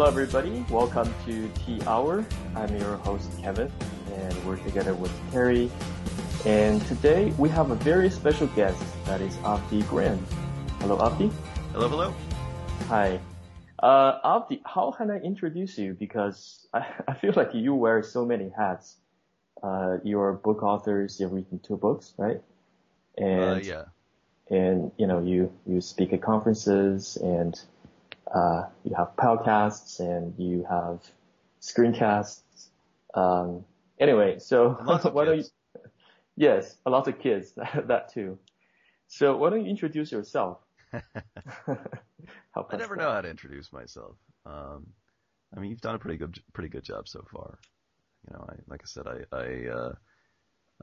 Hello, everybody. Welcome to Teahour. I'm your host, Kevin, and we're together with Terry. And today we have a very special guest that is Avdi Grimm. Hello, Avdi. Hello, hello. Hi. Uh, Avdi, how can I introduce you? Because I, I feel like you wear so many hats. Uh, you're a book authors, you've written two books, right? And, uh, yeah. And, you know, you, you speak at conferences and uh, you have podcasts and you have screencasts. Um, anyway, so why don't you? Yes, a lot of kids. that too. So why don't you introduce yourself? I never know how to introduce myself. Um, I mean, you've done a pretty good, pretty good job so far. You know, I, like I said, I, I, uh,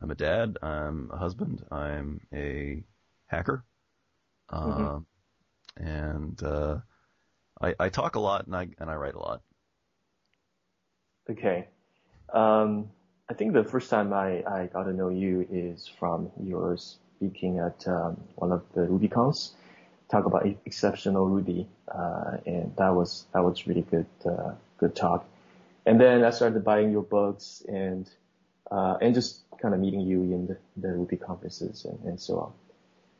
I'm a dad. I'm a husband. I'm a hacker. mm-hmm. Um, and, uh, I, I talk a lot and I and I write a lot. Okay. Um, I think the first time I, I got to know you is from your speaking at um, one of the RubyConfs, talk about exceptional Ruby, uh, and that was that was really good uh, good talk. And then I started buying your books and uh, and just kind of meeting you in the, the Ruby conferences and, and so on.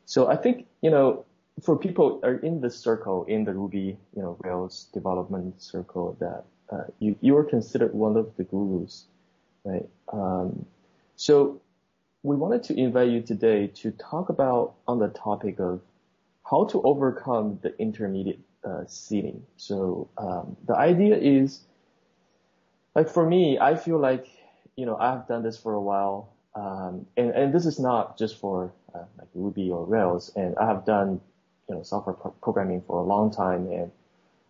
So I think you know for people are in the circle, in the Ruby, you know, Rails development circle that, uh, you, you are considered one of the gurus, right? Um, so we wanted to invite you today to talk about on the topic of how to overcome the intermediate uh, seeding. So um, the idea is, like for me, I feel like you know I've done this for a while, um, and and this is not just for uh, like Ruby or Rails, and I have done you know, software pro- programming for a long time. And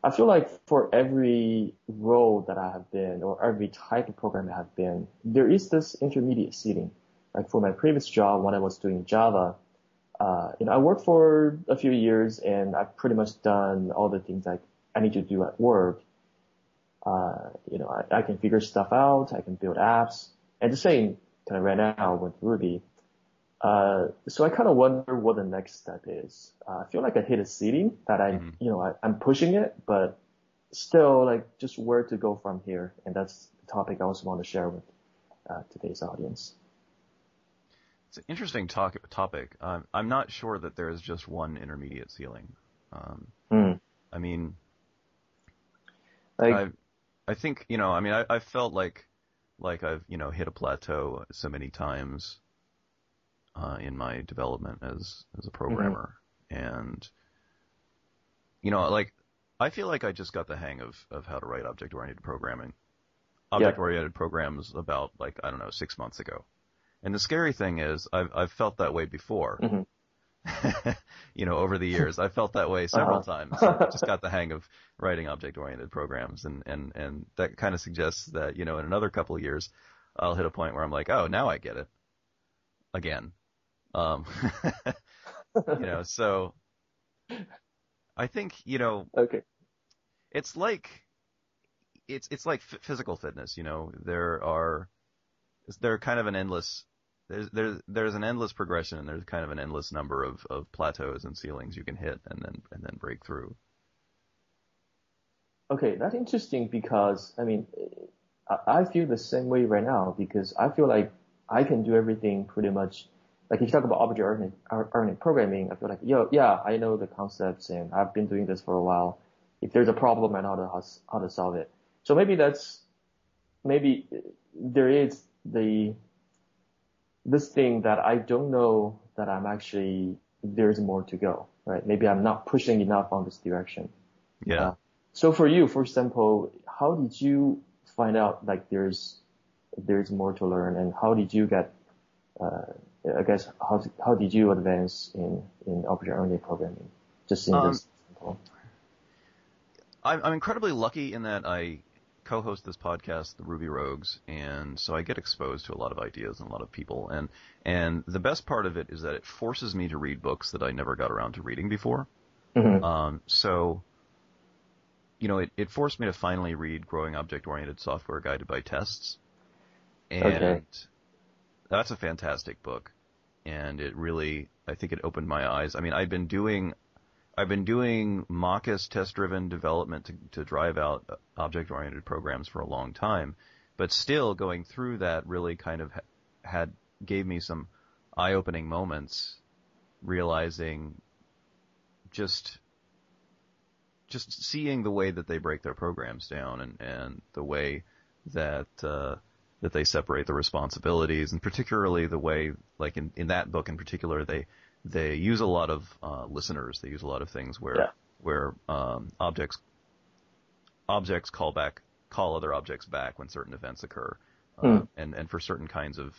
I feel like for every role that I have been or every type of program I have been, there is this intermediate seeding. Like for my previous job, when I was doing Java, uh, you know, I worked for a few years and I've pretty much done all the things I, I need to do at work. Uh, you know, I, I can figure stuff out. I can build apps and the same kind of right now with Ruby. Uh, so I kind of wonder what the next step is. Uh, I feel like I hit a ceiling that I, mm-hmm. you know, I, I'm pushing it, but still like just where to go from here. And that's the topic I also want to share with uh, today's audience. It's an interesting talk, topic. Um, I'm not sure that there is just one intermediate ceiling. Um, mm. I mean, like, I, I think, you know, I mean, I, I felt like, like I've, you know, hit a plateau so many times uh, in my development as as a programmer, mm-hmm. and you know, like I feel like I just got the hang of of how to write object oriented programming. Object oriented yeah. programs about like I don't know six months ago, and the scary thing is I've I've felt that way before. Mm-hmm. you know, over the years, I felt that way several uh-huh. times. I just got the hang of writing object-oriented programs, and and and that kind of suggests that you know, in another couple of years, I'll hit a point where I'm like, oh, now I get it again. Um, you know, so I think you know. Okay. It's like it's it's like f- physical fitness. You know, there are there are kind of an endless there's there's there's an endless progression and there's kind of an endless number of, of plateaus and ceilings you can hit and then and then break through. Okay, that's interesting because I mean I feel the same way right now because I feel like I can do everything pretty much like if you talk about object-oriented programming, I feel like, yo, yeah, I know the concepts and I've been doing this for a while. If there's a problem, I know how to, how to solve it. So maybe that's, maybe there is the, this thing that I don't know that I'm actually, there's more to go, right? Maybe I'm not pushing enough on this direction. Yeah. Uh, so for you, for example, how did you find out like there's, there's more to learn and how did you get, uh, I guess how how did you advance in in object-oriented programming? Just in um, this example. I'm, I'm incredibly lucky in that I co-host this podcast, the Ruby Rogues, and so I get exposed to a lot of ideas and a lot of people. And and the best part of it is that it forces me to read books that I never got around to reading before. Mm-hmm. Um, so, you know, it, it forced me to finally read Growing Object-Oriented Software Guided by Tests. And okay. That's a fantastic book and it really, I think it opened my eyes. I mean, I've been doing I've been doing mockist test-driven development to, to drive out object-oriented programs for a long time, but still going through that really kind of had gave me some eye-opening moments, realizing just just seeing the way that they break their programs down and, and the way that uh, that they separate the responsibilities, and particularly the way, like in, in that book in particular, they they use a lot of uh, listeners. They use a lot of things where yeah. where um, objects objects call back call other objects back when certain events occur, uh, mm. and and for certain kinds of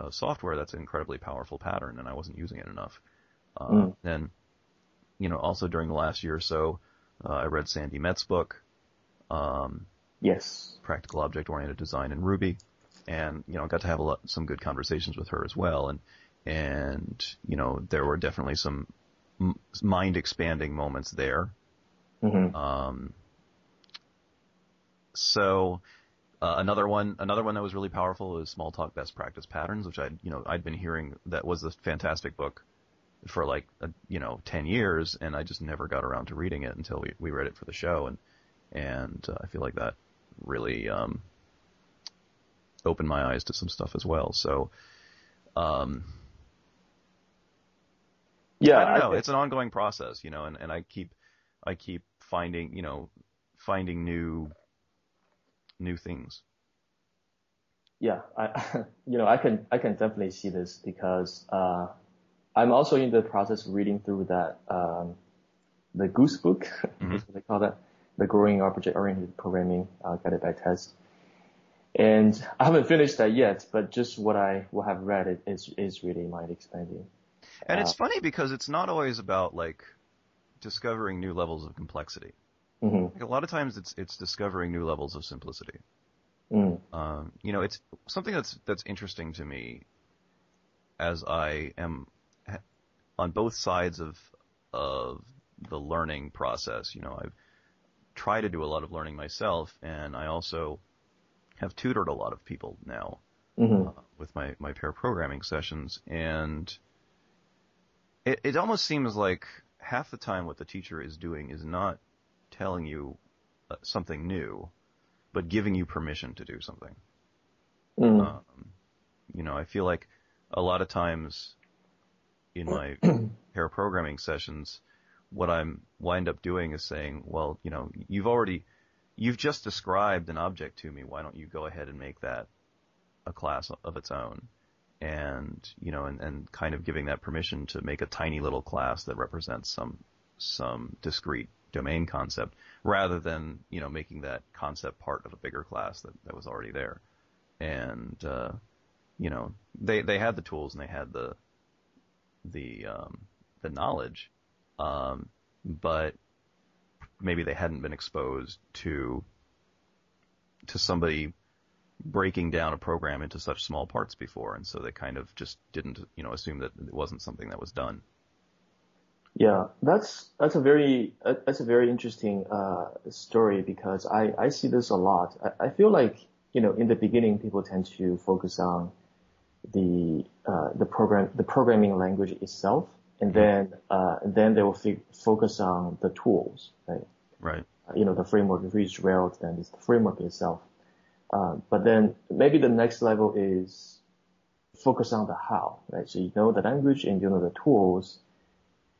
uh, software, that's an incredibly powerful pattern, and I wasn't using it enough. Mm. And you know, also during the last year or so, uh, I read Sandi Metz's book. Um, yes. Practical Object Oriented Design in Ruby, and you know, got to have a lot, some good conversations with her as well, and and you know, there were definitely some m- mind expanding moments there. Mm-hmm. Um, so uh, another one, another one that was really powerful is Smalltalk Best Practice Patterns, which I, you know, I'd been hearing that was a fantastic book for like, a, you know, 10 years and I just never got around to reading it until we, we read it for the show. And, and uh, I feel like that really, um, opened my eyes to some stuff as well. So, um, yeah, I don't know. it's an ongoing process, you know, and, and I keep, I keep finding, you know, finding new, new things. Yeah, I, you know, I can, I can definitely see this because, uh, I'm also in the process of reading through that um, the Goose book, mm-hmm. is what they call that, the Growing Object-Oriented Programming uh, Guided by Test. And I haven't finished that yet, but just what I what have read it is is really mind expanding. And uh, it's funny because it's not always about like discovering new levels of complexity. Mm-hmm. Like a lot of times it's it's discovering new levels of simplicity. Mm. Um, you know, it's something that's that's interesting to me as I am on both sides of of the learning process. You know, I've tried to do a lot of learning myself, and I also have tutored a lot of people now mm-hmm. uh, with my my pair programming sessions, and it it almost seems like half the time what the teacher is doing is not telling you uh, something new, but giving you permission to do something. Mm. Um, you know, I feel like a lot of times in my pair programming sessions, what I'm wind up doing is saying, well, you know, you've already, you've just described an object to me. Why don't you go ahead and make that a class of its own? And, you know, and, and kind of giving that permission to make a tiny little class that represents some, some discrete domain concept rather than, you know, making that concept part of a bigger class that, that was already there. And, uh, you know, they, they had the tools and they had the, the um, the knowledge, um, but maybe they hadn't been exposed to to somebody breaking down a program into such small parts before, and so they kind of just didn't, you know, assume that it wasn't something that was done. Yeah, that's that's a very that's a very interesting uh, story because I I see this a lot. I, I feel like you know in the beginning people tend to focus on the uh, the program the programming language itself, and mm-hmm. then uh, then they will f- focus on the tools, right? Right. Uh, you know, the framework. If it's Rails, then it's the framework itself. Um, but then maybe the next level is focus on the how, right? So you know the language and you know the tools.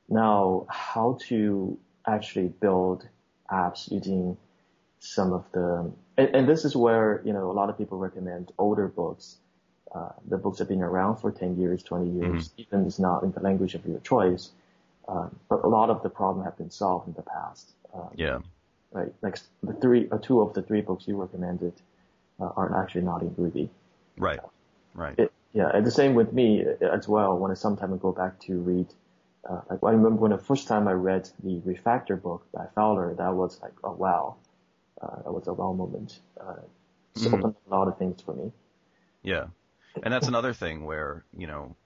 Now, how to actually build apps using some of the, and, and this is where, you know, a lot of people recommend older books uh, the books have been around for 10 years, 20 years, mm-hmm. even it's not in the language of your choice. Um, but a lot of the problem have been solved in the past. Um, yeah. Right. Like the three, uh, two of the three books you recommended uh, are actually not in Ruby. Right. Right. It, yeah. And the same with me uh, as well. When I sometimes go back to read, uh, like I remember when the first time I read the Refactor book by Fowler, that was like, oh wow, uh, that was a wow moment. Uh, mm-hmm. opened a lot of things for me. Yeah and that's another thing where you know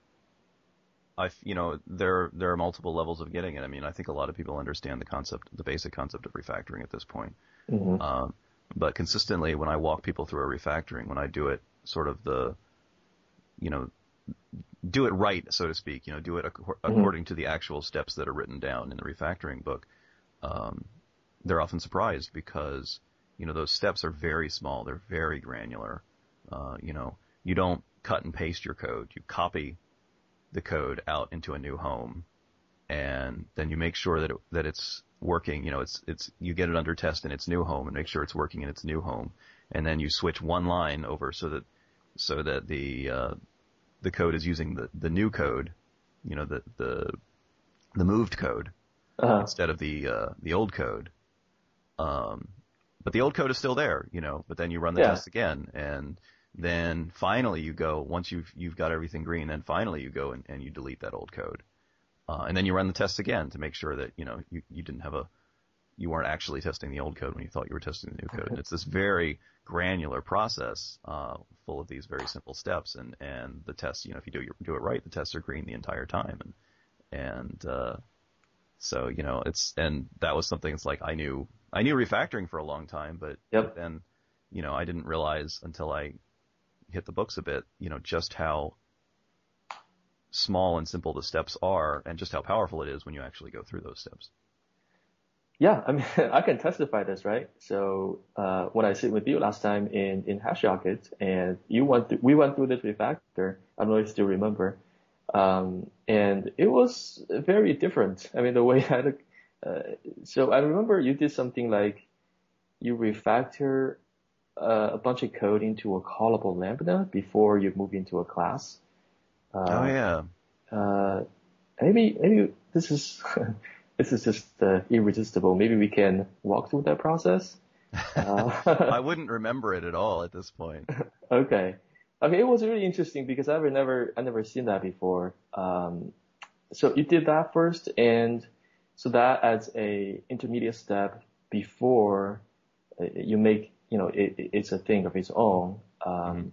I, you know, there there are multiple levels of getting it. I mean, I think a lot of people understand the concept, the basic concept of refactoring at this point. Mm-hmm. Um, but consistently, when I walk people through a refactoring, when I do it, sort of the, you know, do it right, so to speak. You know, do it ac- mm-hmm. according to the actual steps that are written down in the refactoring book. Um, they're often surprised because you know those steps are very small. They're very granular. Uh, you know, you don't cut and paste your code. You copy the code out into a new home, and then you make sure that it, that it's working. You know, it's it's you get it under test in its new home and make sure it's working in its new home, and then you switch one line over so that so that the uh, the code is using the, the new code, you know, the the the moved code uh-huh. instead of the uh, the old code. Um, but the old code is still there, you know. But then you run the yeah. test again, and then finally you go once you've you've got everything green. Then finally you go and, and you delete that old code, uh, and then you run the tests again to make sure that you know you you didn't have a you weren't actually testing the old code when you thought you were testing the new code. And it's this very granular process, uh, full of these very simple steps. And, and the tests, you know, if you do, do it right, the tests are green the entire time. And, and, uh, so, you know, it's, and that was something it's like I knew, I knew refactoring for a long time, but yep. then, you know, I didn't realize until I hit the books a bit, you know, just how small and simple the steps are and just how powerful it is when you actually go through those steps. Yeah, I mean, I can testify this, right? So uh, when I sit with you last time in in HashRocket, and you went through, we went through this refactor. I don't know if you still remember, um, and it was very different. I mean, the way I uh, so I remember you did something like you refactor uh, a bunch of code into a callable lambda before you move into a class. Uh, oh yeah. Uh, maybe maybe this is this is just uh, irresistible. Maybe we can walk through that process. Uh, I wouldn't remember it at all at this point. okay. I mean, it was really interesting because I've never, I never seen that before. Um, so you did that first, and so that adds a intermediate step before uh, you make, you know, it, it's a thing of its own. Um, mm-hmm.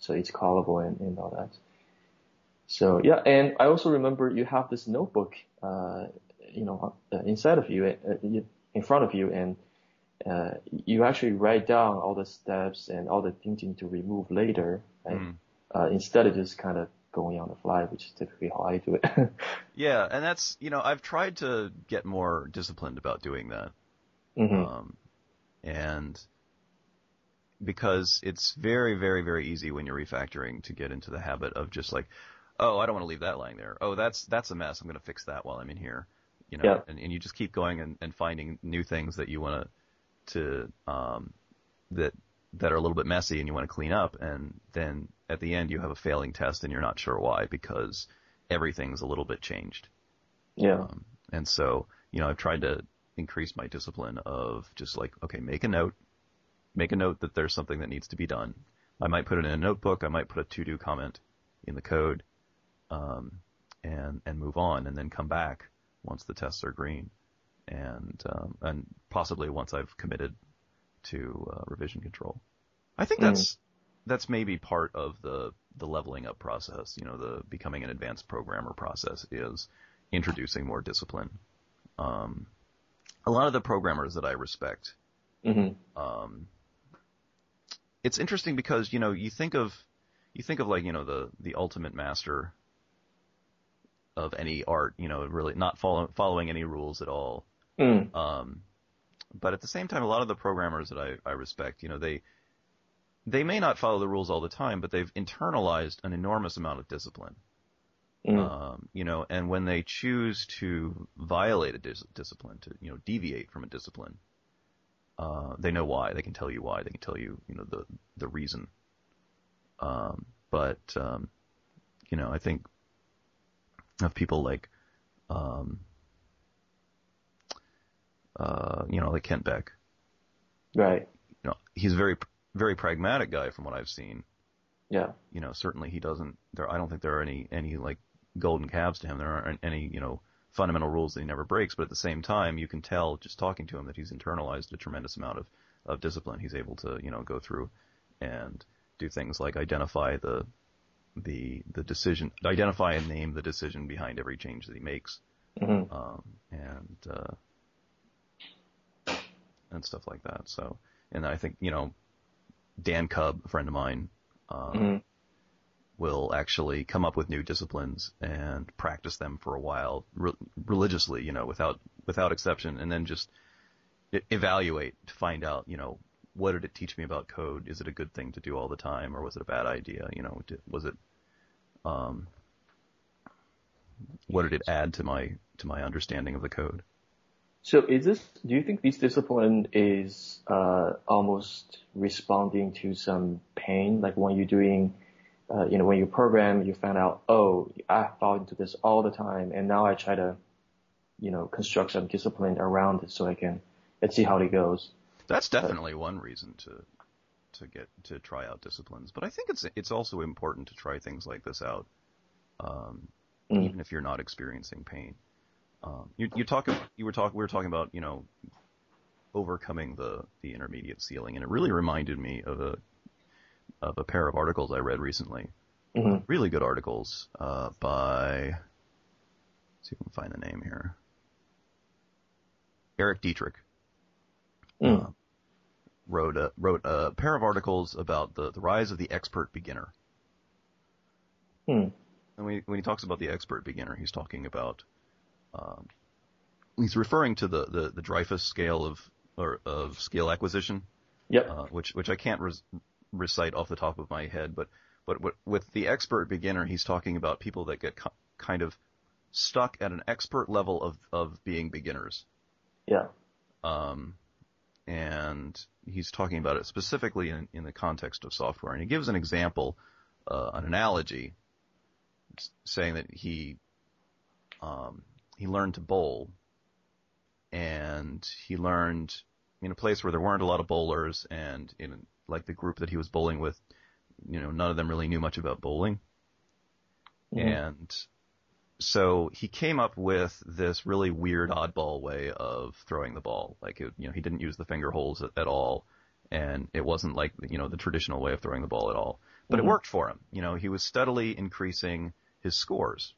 so it's callable and, and all that. So yeah, and I also remember you have this notebook, uh, you know, uh, inside of you, uh, in front of you, and uh, you actually write down all the steps and all the things you need to remove later, and mm. instead of just kind of going on the fly, which is typically how I do it. yeah, and that's you know I've tried to get more disciplined about doing that, mm-hmm. um, and because it's very very very easy when you're refactoring to get into the habit of just like, oh I don't want to leave that lying there. Oh that's that's a mess. I'm going to fix that while I'm in here you know, yeah. and, and you just keep going and, and finding new things that you want to, to, um, that, that are a little bit messy and you want to clean up. And then at the end you have a failing test and you're not sure why because everything's a little bit changed. Yeah. Um, and so, you know, I've tried to increase my discipline of just like, okay, make a note, make a note that there's something that needs to be done. I might put it in a notebook. I might put a to do comment in the code, um, and, and move on and then come back once the tests are green, and um, and possibly once I've committed to uh, revision control. I think that's mm. that's maybe part of the the leveling up process. You know, the becoming an advanced programmer process is introducing more discipline. Um, a lot of the programmers that I respect, mm-hmm. um, it's interesting because you know you think of you think of like you know the the ultimate master of any art, you know, really not follow, following any rules at all. Mm. Um, but at the same time, a lot of the programmers that I, I respect, you know, they they may not follow the rules all the time, but they've internalized an enormous amount of discipline. Mm. Um, you know, and when they choose to violate a dis- discipline, to you know, deviate from a discipline, uh, they know why. They can tell you why. They can tell you, you know, the the reason. Um, but um, you know, I think of people like, um, uh, you know, like Kent Beck. Right. You know, he's a very, very pragmatic guy from what I've seen. Yeah. You know, certainly he doesn't, there, I don't think there are any, any like golden calves to him. There aren't any, you know, fundamental rules that he never breaks, but at the same time, you can tell just talking to him that he's internalized a tremendous amount of, of discipline. He's able to, you know, go through and do things like identify the, the the decision, identify and name the decision behind every change that he makes, mm-hmm. um, and uh, and stuff like that. So, and I think you know, Dan Kubb, a friend of mine, um, mm-hmm. Will actually come up with new disciplines and practice them for a while re- religiously, you know, without without exception, and then just evaluate to find out, you know, what did it teach me about code? Is it a good thing to do all the time, or was it a bad idea? You know, did, was it, um, what did it add to my to my understanding of the code? So is this? Do you think this discipline is uh, almost responding to some pain, like when you're doing, uh, you know, when you program, you find out, oh, I fall into this all the time, and now I try to, you know, construct some discipline around it so I can let's see how it goes. That's definitely one reason to to get to try out disciplines, but I think it's it's also important to try things like this out, um, mm. even if you're not experiencing pain. Um, you you talk you were talking we were talking about you know overcoming the the intermediate ceiling, and it really reminded me of a of a pair of articles I read recently. Mm-hmm. Really good articles uh, by. see if I can find the name here. Erik Dietrich. Mm. Uh, wrote a wrote a pair of articles about the, the rise of the expert beginner. Mm. And when he, when he talks about the expert beginner, he's talking about um, he's referring to the, the, the Dreyfus scale of or of skill acquisition. Yep. Uh, which which I can't res- recite off the top of my head, but but with the expert beginner, he's talking about people that get co- kind of stuck at an expert level of of being beginners. Yeah. Um, and he's talking about it specifically in, in the context of software, and he gives an example, uh, an analogy, saying that he um, he learned to bowl, and he learned in a place where there weren't a lot of bowlers, and in like the group that he was bowling with, you know, none of them really knew much about bowling, mm-hmm. and so he came up with this really weird oddball way of throwing the ball. Like, it, you know, he didn't use the finger holes at, at, all, and it wasn't like you know the traditional way of throwing the ball at all. But mm-hmm. it worked for him. You know, he was steadily increasing his scores.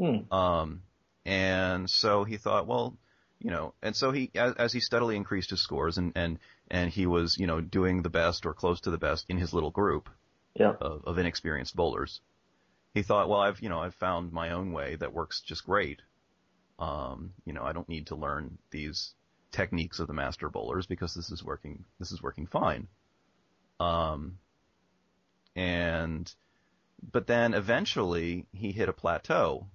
Mm. Um, and so he thought, well, you know, and so he, as, as he steadily increased his scores and, and, and he was, you know, doing the best or close to the best in his little group yeah. of, of inexperienced bowlers. He thought, well, I've, you know, I've found my own way that works just great. Um, you know, I don't need to learn these techniques of the master bowlers because this is working, this is working fine. Um, and, but then eventually he hit a plateau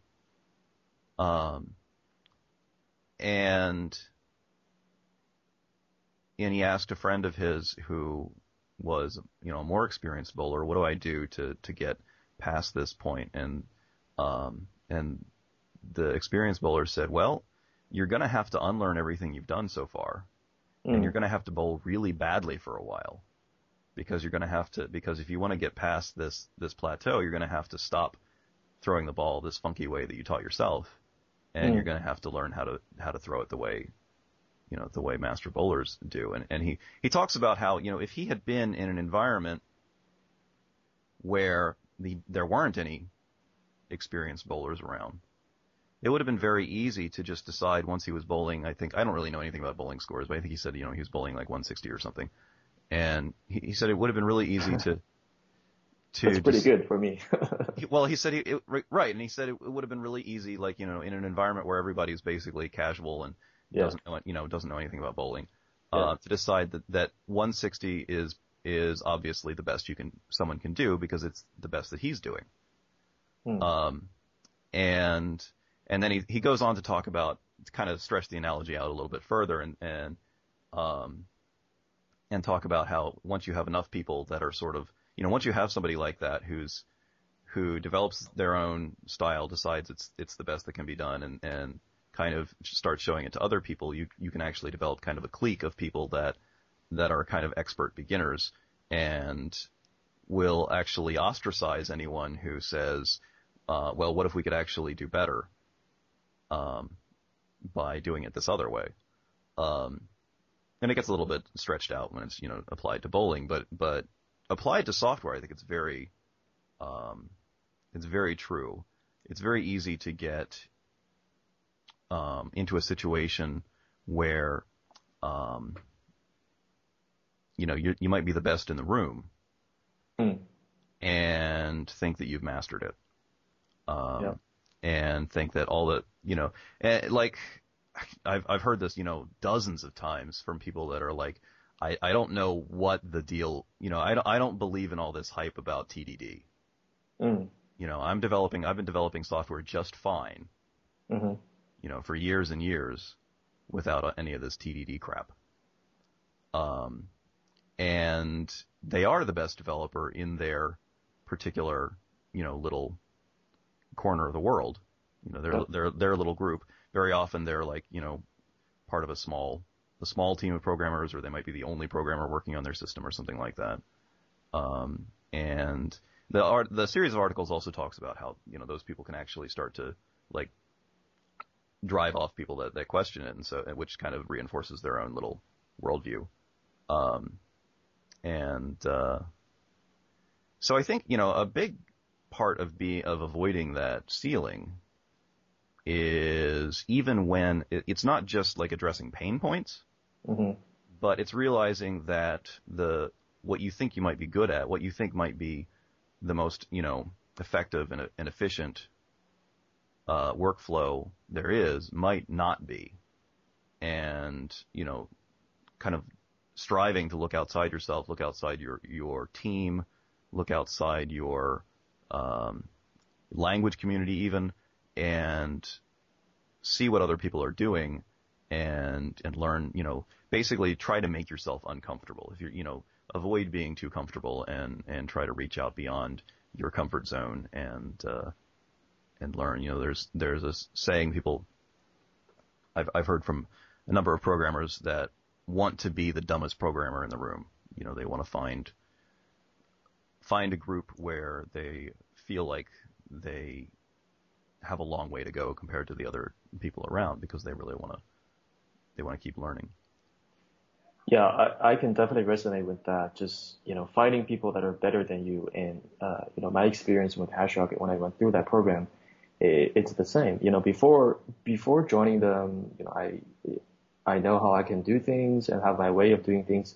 um, and and he asked a friend of his who was you know a more experienced bowler, what do I do to to get past this point? And um, and the experienced bowler said, well, you're going to have to unlearn everything you've done so far, mm. and you're going to have to bowl really badly for a while because you're going to have to because if you want to get past this this plateau, you're going to have to stop throwing the ball this funky way that you taught yourself and mm. you're going to have to learn how to how to throw it the way you know the way master bowlers do and and he he talks about how you know if he had been in an environment where the there weren't any experienced bowlers around it would have been very easy to just decide once he was bowling I think I don't really know anything about bowling scores but I think he said you know he was bowling like 160 or something and he, he said it would have been really easy to to That's pretty just, good for me. well, he said he, it, right, and he said it, it, would have been really easy, like you know, in an environment where everybody's basically casual and yeah. doesn't know you know doesn't know anything about bowling, uh, yeah. uh, to decide that that 160 is is obviously the best you can someone can do because it's the best that he's doing. Hmm. Um, and and then he he goes on to talk about to kind of stretch the analogy out a little bit further and and um and talk about how once you have enough people that are sort of you know, once you have somebody like that who's who develops their own style, decides it's it's the best that can be done, and and kind of starts showing it to other people, you you can actually develop kind of a clique of people that that are kind of expert beginners and will actually ostracize anyone who says, uh, well, what if we could actually do better um, by doing it this other way? Um, and it gets a little bit stretched out when it's you know applied to bowling, but but applied to software, I think it's very, um, it's very true. It's very easy to get um, into a situation where, um, you know, you you might be the best in the room, mm. and think that you've mastered it. Um, yeah. and think that all the, you know, eh, like, I've, I've heard this, you know, dozens of times from people that are like, I, I don't know what the deal, you know, I don't, I don't believe in all this hype about TDD. Mm. You know, I'm developing, I've been developing software just fine, mm-hmm. you know, for years and years without any of this TDD crap. Um, and they are the best developer in their particular, you know, little corner of the world. You know, they're, yep. they're, they're a little group. Very often they're like, you know, part of a small, a small team of programmers, or they might be the only programmer working on their system or something like that. Um, and the art, the series of articles also talks about how, you know, those people can actually start to, like, drive off people that, that question it, and so, which kind of reinforces their own little worldview. Um, and, uh, so I think, you know, a big part of be of avoiding that ceiling is even when it, it's not just like addressing pain points, mm-hmm. but it's realizing that the what you think you might be good at, what you think might be the most you know effective and, and efficient uh, workflow there is, might not be, and you know, kind of striving to look outside yourself, look outside your your team, look outside your um, language community even, and see what other people are doing and and learn, you know, basically try to make yourself uncomfortable. If you're, you know, avoid being too comfortable and and try to reach out beyond your comfort zone and uh, and learn. You know, there's there's a saying people I've I've heard from a number of programmers that want to be the dumbest programmer in the room. You know, they want to find find a group where they feel like they have a long way to go compared to the other people around because they really want to they want to keep learning. Yeah, I, I can definitely resonate with that. Just you know, finding people that are better than you, and uh, you know, my experience with HashRocket when I went through that program, it, it's the same. You know, before before joining them, you know, I I know how I can do things and have my way of doing things.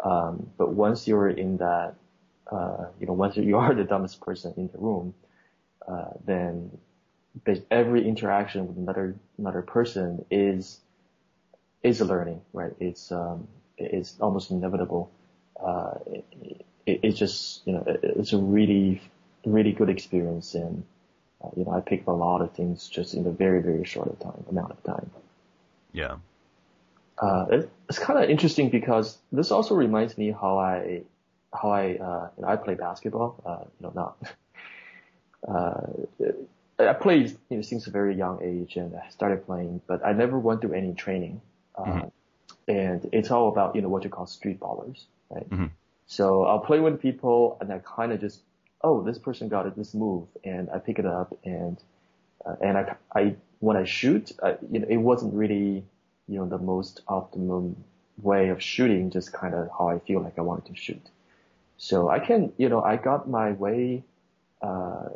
Um, but once you're in that, uh, you know, once you are the dumbest person in the room, uh, then every interaction with another another person is is a learning, right? It's um, it's almost inevitable. Uh, it, it, it's just you know it, it's a really really good experience, and uh, you know I picked a lot of things just in a very very short of time amount of time. Yeah. Uh, it, it's kind of interesting because this also reminds me how I how I uh, you know, I play basketball. Uh, you know not. Uh, I played you know, since a very young age and I started playing, but I never went through any training. Uh, mm-hmm. And it's all about, you know, what you call street ballers, right? Mm-hmm. So I'll play with people and I kind of just, oh, this person got it, this move, and I pick it up and, uh, and I, I, when I shoot, I, you know, it wasn't really, you know, the most optimum way of shooting, just kind of how I feel like I wanted to shoot. So I can, you know, I got my way, uh,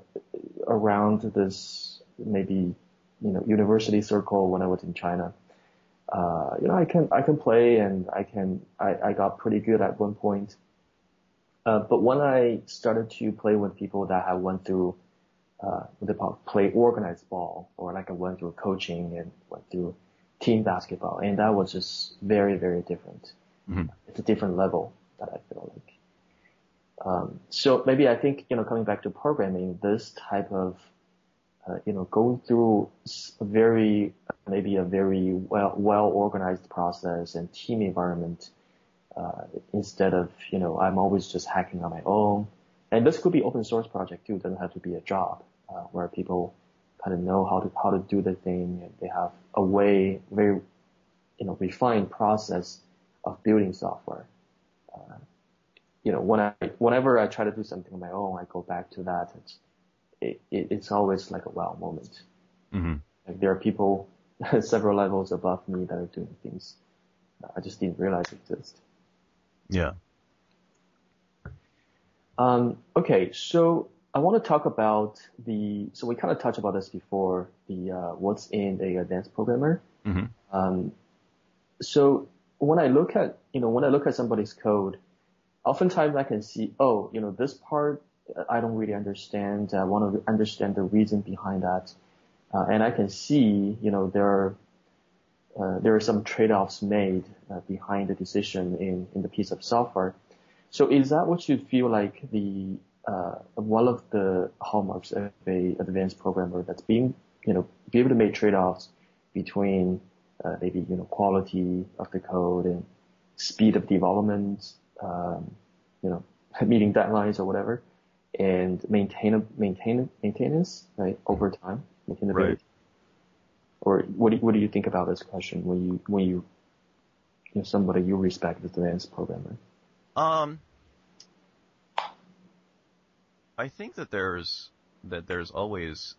around this maybe you know university circle when I was in China. Uh, you know, I can I can play and I can I, I got pretty good at one point. Uh, but when I started to play with people that had went through uh, what they call play organized ball, or like I went through coaching and went through team basketball, and that was just very very different. Mm-hmm. It's a different level that I feel like. Um, so maybe I think, you know, coming back to programming, this type of, uh, you know, going through a very, maybe a very well, well organized process and team environment, uh, instead of, you know, I'm always just hacking on my own. And this could be open source project too. It doesn't have to be a job, uh, where people kind of know how to, how to do the thing and they have a way, very, you know, refined process of building software. Uh, you know, when I, whenever I try to do something on my own, I go back to that. It's, it, it, it's always like a wow moment. Mm-hmm. Like there are people several levels above me that are doing things I just didn't realize exist. Yeah. Um, okay, so I want to talk about the, so we kind of touched about this before, the, uh, what's in a advanced programmer. Mm-hmm. Um, so when I look at, you know, when I look at somebody's code, oftentimes I can see, oh, you know, this part I don't really understand. I want to understand the reason behind that. Uh, and I can see, you know, there are, uh, there are some trade-offs made uh, behind the decision in, in the piece of software. So is that what you feel like the uh, one of the hallmarks of a advanced programmer that's being, you know, be able to make trade-offs between uh, maybe you know quality of the code and speed of development, um, you know, meeting deadlines or whatever, and maintain maintain maintenance right over time, maintainability. Right. Or what do, what do you think about this question when you when you you know somebody you respect as an advanced programmer? Um, I think that there's that there's always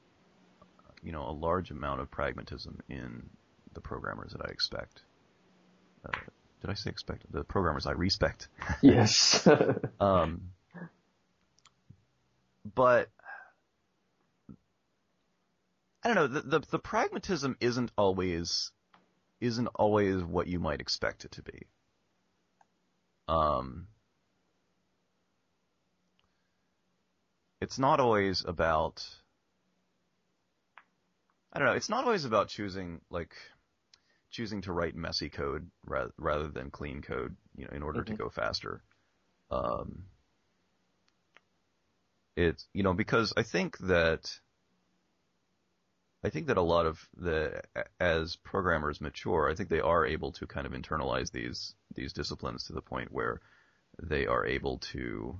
you know a large amount of pragmatism in the programmers that I expect. Uh, did I say expect? The programmers I respect. yes. um, but I don't know. The, the, the pragmatism isn't always isn't always what you might expect it to be. Um, it's not always about. I don't know. It's not always about choosing like choosing to write messy code rather, rather than clean code, you know, in order mm-hmm. to go faster. Um, it's, you know, because I think that, I think that a lot of the, as programmers mature, I think they are able to kind of internalize these, these disciplines to the point where they are able to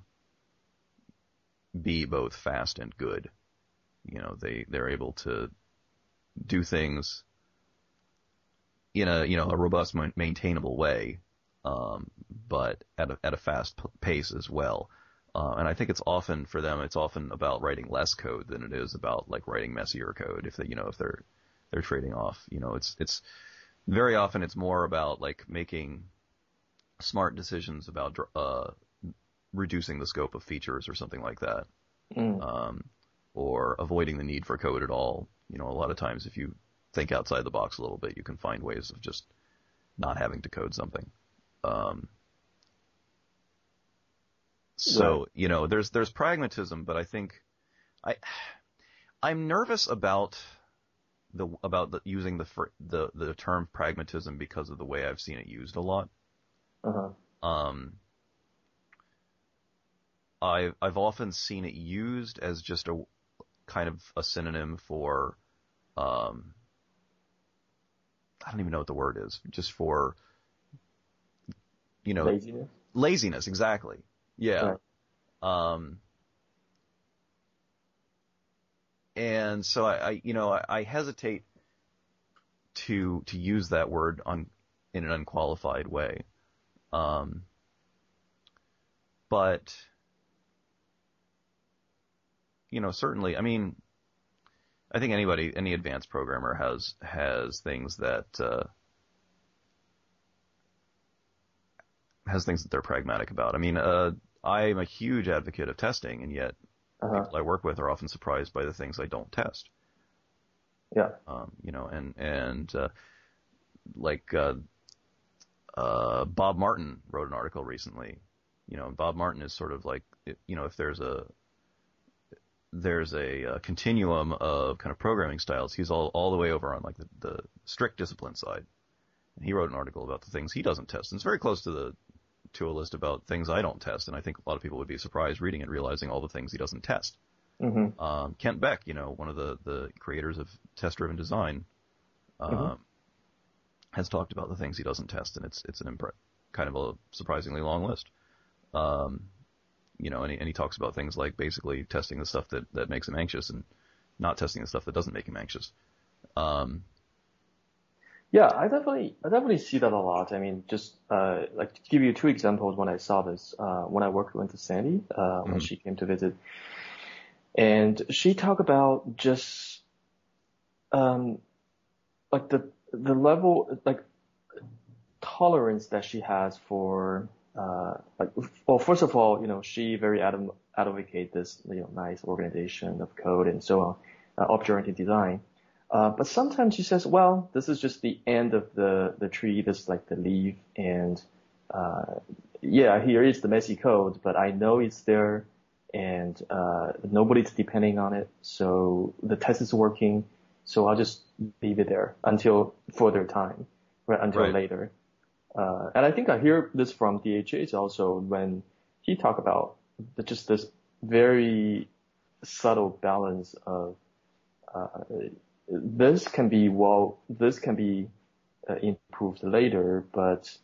be both fast and good. You know, they, they're able to do things in a you know a robust, maintainable way, um, but at a, at a fast pace as well. Uh, and I think it's often for them, it's often about writing less code than it is about like writing messier code. If they, you know, if they're they're trading off, you know, it's it's very often it's more about like making smart decisions about uh, reducing the scope of features or something like that, mm. um, or avoiding the need for code at all. You know, a lot of times if you think outside the box a little bit, you can find ways of just not having to code something. Um, so right. you know, there's there's pragmatism, but I think I I'm nervous about the about the, using the the the term pragmatism because of the way I've seen it used a lot. Uh-huh. Um, I've I've often seen it used as just a kind of a synonym for um, I don't even know what the word is, just for, you know, laziness. Laziness, exactly. Yeah. Right. Um, and so I, I you know, I, I, hesitate to to use that word on in an unqualified way. Um, but you know, certainly, I mean, I think anybody, any advanced programmer has has things that uh, has things that they're pragmatic about. I mean, uh, I'm a huge advocate of testing, and yet uh-huh. people I work with are often surprised by the things I don't test. Yeah. Um, you know, and and uh, like uh, uh, Bob Martin wrote an article recently. You know, Bob Martin is sort of like, you know, if there's a there's a, a, continuum of kind of programming styles. He's all, all the way over on like the, the strict discipline side. And he wrote an article about the things he doesn't test. And it's very close to the to a list about things I don't test. And I think a lot of people would be surprised reading it, realizing all the things he doesn't test. Mm-hmm. Um, Kent Beck, you know, one of the, the creators of test-driven design, um, mm-hmm. has talked about the things he doesn't test, and it's it's an impre- kind of a surprisingly long list. Um, you know, and he, and he talks about things like basically testing the stuff that, that makes him anxious and not testing the stuff that doesn't make him anxious. Um, yeah, I definitely, I definitely see that a lot. I mean, just, uh, like to give you two examples when I saw this, uh, when I worked with Sandi, uh, mm-hmm. when she came to visit. And she talked about just, um, like the, the level, like tolerance that she has for uh, like, well, first of all, you know, she very adv- advocate this, you know, nice organization of code and so on, uh, object-oriented design. Uh, but sometimes she says, well, this is just the end of the, the tree. This is like the leaf. And, uh, yeah, here is the messy code, but I know it's there. and uh, nobody's depending on it. So the test is working. So I'll just leave it there until further time, right? Until right. later. Uh, and I think I hear this from DHH also when he talk about the, just this very subtle balance of uh, this can be well, this can be uh, improved later, but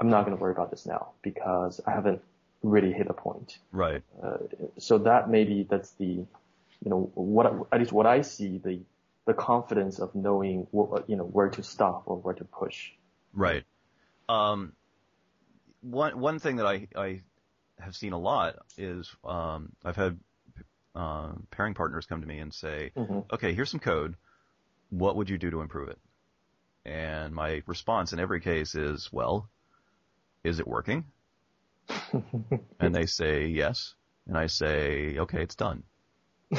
I'm not going to worry about this now because I haven't really hit a point. Right. Uh, so that maybe that's the, you know, what at least what I see the the confidence of knowing what, you know where to stop or where to push. Right. Um, one one thing that I I have seen a lot is um, I've had uh, pairing partners come to me and say, mm-hmm. okay, here's some code. What would you do to improve it? And my response in every case is, well, is it working? and they say yes. And I say, okay, it's done.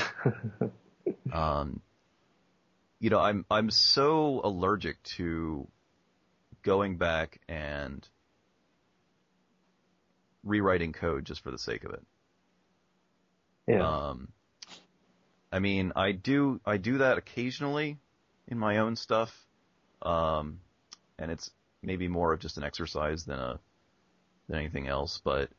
um, you know, I'm, I'm so allergic to going back and rewriting code just for the sake of it. Yeah. Um, I mean, I do, I do that occasionally in my own stuff. Um, and it's maybe more of just an exercise than a, than anything else. But,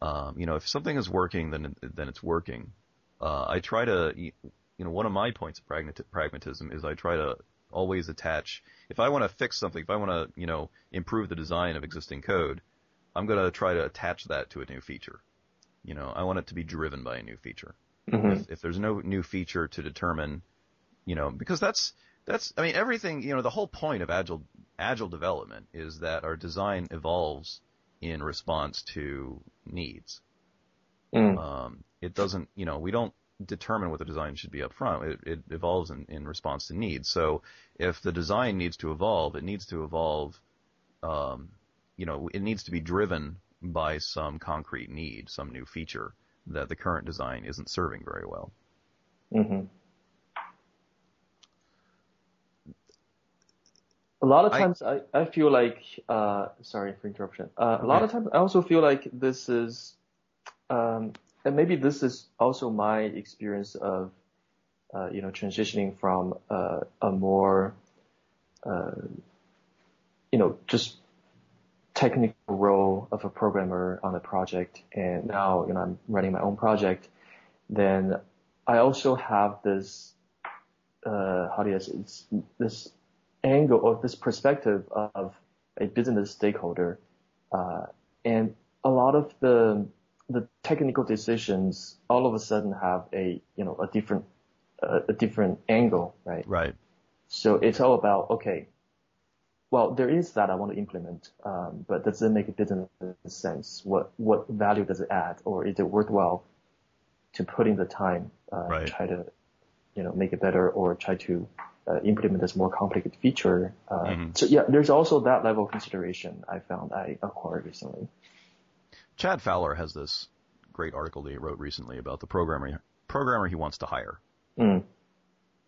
um, you know, if something is working, then, then it's working. Uh, I try to, you know, one of my points of pragmatism is I try to always attach, if I want to fix something, if I want to, you know, improve the design of existing code, I'm going to try to attach that to a new feature. You know, I want it to be driven by a new feature. Mm-hmm. If, if there's no new feature to determine, you know, because that's, that's, I mean, everything, you know, the whole point of agile, agile development is that our design evolves in response to needs. Mm. Um, it doesn't, you know, we don't determine what the design should be up front. It, it evolves in, in response to needs. So if the design needs to evolve, it needs to evolve, um, you know, it needs to be driven by some concrete need, some new feature that the current design isn't serving very well. Mm-hmm. A lot of times I, I, I feel like, uh, sorry for interruption. Uh, a lot of times I also feel like this is, um, and maybe this is also my experience of, uh, you know, transitioning from uh, a more, uh, you know, just technical role of a programmer on a project, and now you know I'm running my own project. Then I also have this, uh, how do you say, it's this angle or this perspective of a business stakeholder, uh, and a lot of the the technical decisions all of a sudden have a you know a different uh, a different angle, right? Right. So it's all about okay. Well, there is that I want to implement, um, but does it make a business sense? What what value does it add, or is it worthwhile to put in the time, uh, right. try to, you know, make it better, or try to uh, implement this more complicated feature? Uh, mm-hmm. So yeah, there's also that level of consideration I found I acquired recently. Chad Fowler has this great article that he wrote recently about the programmer programmer he wants to hire. Mm.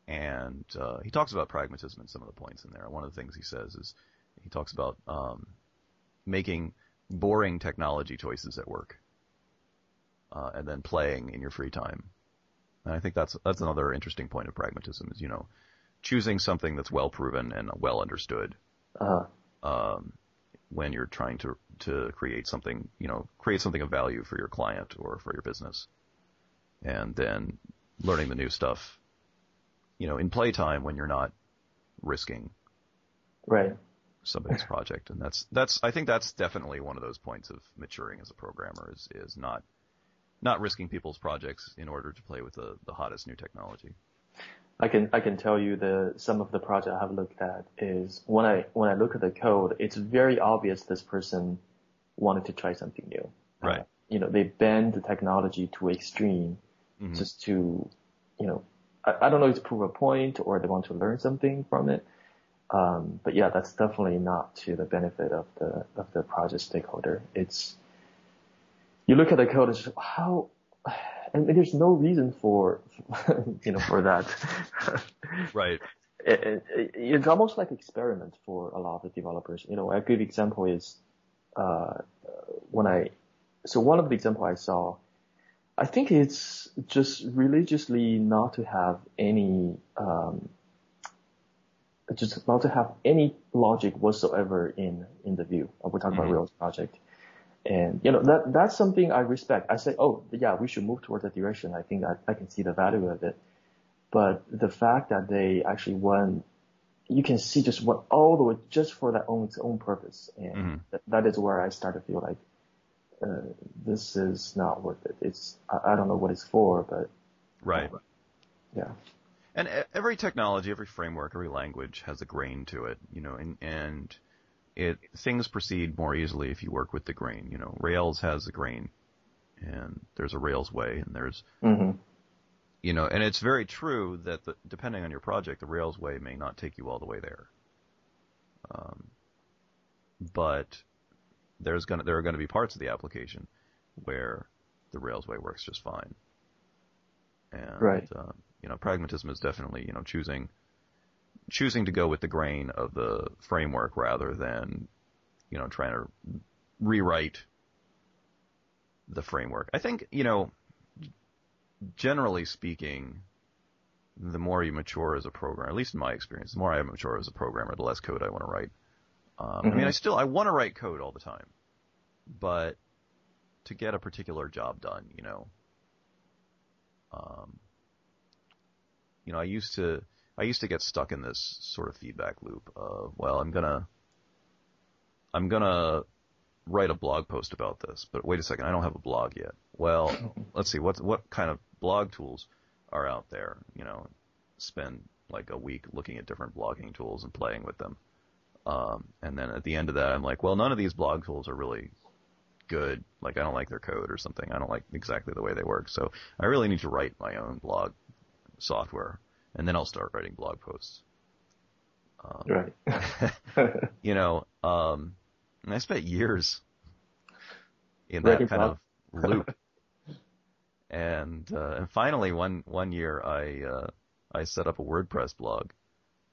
And uh, he talks about pragmatism in some of the points in there. One of the things he says is he talks about um, making boring technology choices at work, uh, and then playing in your free time. And I think that's that's another interesting point of pragmatism is you know choosing something that's well proven and well understood. Uh-huh. Um, when you're trying to to create something, you know, create something of value for your client or for your business. And then learning the new stuff, you know, in playtime when you're not risking right somebody's project. And that's that's I think that's definitely one of those points of maturing as a programmer is is not not risking people's projects in order to play with the, the hottest new technology. I can I can tell you the some of the project I have looked at is when I when I look at the code, it's very obvious this person wanted to try something new. Right. Uh, you know, they bend the technology to extreme mm-hmm. just to, you know, I, I don't know if to prove a point or they want to learn something from it. Um, but yeah, that's definitely not to the benefit of the of the project stakeholder. It's you look at the code, it's how and there's no reason for, you know, for that. right. It, it, it's almost like experiment for a lot of developers. You know, a good example is, uh, when I, so one of the example I saw, I think it's just religiously not to have any, um, just not to have any logic whatsoever in, in the view. We're talking mm-hmm. about Rails project. And, you know, that, that's something I respect. I say, oh, yeah, we should move toward that direction. I think I, I can see the value of it. But the fact that they actually went, you can see just went all the way just for that own, its own purpose. And mm-hmm. th- that is where I start to feel like, uh, this is not worth it. It's, I, I don't know what it's for, but. Right. Uh, yeah. And every technology, every framework, every language has a grain to it, you know, and, and it things proceed more easily if you work with the grain. You know, Rails has a grain, and there's a Rails way, and there's, mm-hmm. you know, and it's very true that the, depending on your project, the Rails way may not take you all the way there. Um, but there's gonna there are going to be parts of the application where the Rails way works just fine. And, right. Uh, you know, pragmatism is definitely you know choosing choosing to go with the grain of the framework rather than, you know, trying to rewrite the framework. I think, you know, generally speaking, the more you mature as a programmer, at least in my experience, the more I mature as a programmer, the less code I want to write. Um, mm-hmm. I mean, I mm-hmm. still, I want to write code all the time, but to get a particular job done, you know, um, you know, I used to, I used to get stuck in this sort of feedback loop of, well, I'm gonna, I'm gonna write a blog post about this, but wait a second, I don't have a blog yet. Well, let's see, what, what kind of blog tools are out there? You know, spend like a week looking at different blogging tools and playing with them. Um, and then at the end of that, I'm like, well, none of these blog tools are really good. Like, I don't like their code or something. I don't like exactly the way they work. So I really need to write my own blog software and then I'll start writing blog posts. Um, right. you know, um, and I spent years in that kind blog. of loop. and uh, and finally, one one year, I uh, I set up a WordPress blog.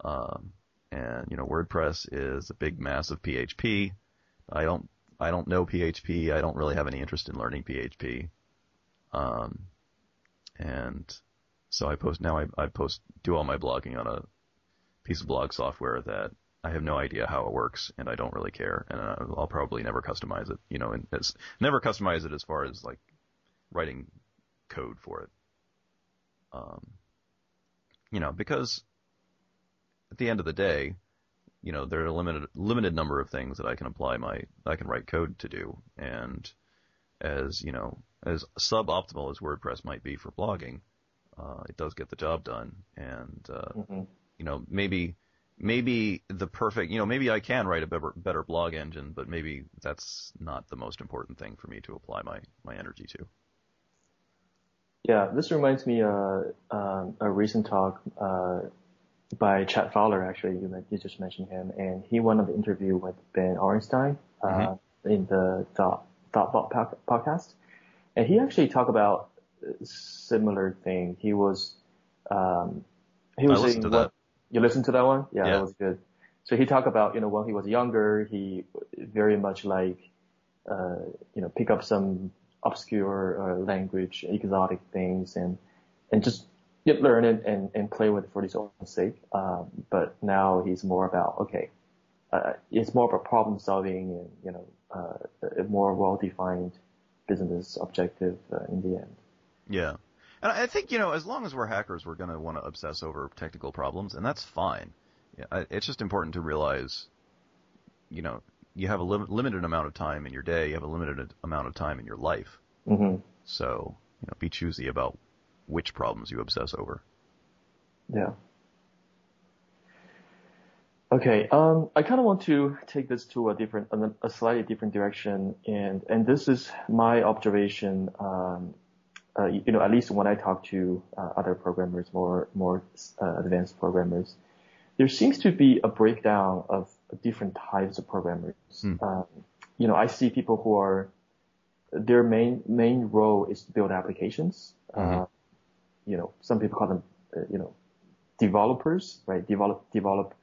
Um, and you know, WordPress is a big, mass of PHP. I don't I don't know PHP. I don't really have any interest in learning PHP. Um, and so I post now. I, I post do all my blogging on a piece of blog software that I have no idea how it works, and I don't really care, and I'll probably never customize it. You know, and it's never customize it as far as like writing code for it. Um, you know, because at the end of the day, you know, there are a limited limited number of things that I can apply my I can write code to do, and as you know, as suboptimal as WordPress might be for blogging, uh, it does get the job done. And uh, mm-hmm. you know, maybe maybe the perfect, you know, maybe I can write a better, better blog engine, but maybe that's not the most important thing for me to apply my my energy to. Yeah, this reminds me uh, um, a recent talk uh, by Chad Fowler. Actually, you, you just mentioned him, and he won an interview with Ben Orenstein uh, mm-hmm. in the Thought Thoughtbot podcast, and he actually talked about similar thing. He was, um, he was I listened saying, what, you listened to that one? Yeah, yeah, that was good. So he talked about, you know, when he was younger, he very much like, uh, you know, pick up some obscure uh, language, exotic things, and and just get learn it and and play with it for his own sake. Um, but now he's more about okay, uh, it's more about problem solving and you know, uh, a more well defined business objective uh, in the end. Yeah. And I think, you know, as long as we're hackers, we're going to want to obsess over technical problems, and that's fine. Yeah, it's just important to realize, you know, you have a lim- limited amount of time in your day, you have a limited amount of time in your life. Mm-hmm. So, you know, be choosy about which problems you obsess over. Yeah. Okay, um, I kind of want to take this to a different, a slightly different direction, and and this is my observation um, uh, you know, at least when I talk to uh, other programmers, more more uh, advanced programmers, there seems to be a breakdown of different types of programmers. Mm. Um, you know, I see people who are their main main role is to build applications. Mm-hmm. you know, some people call them, uh, you know, developers, right? Develop develop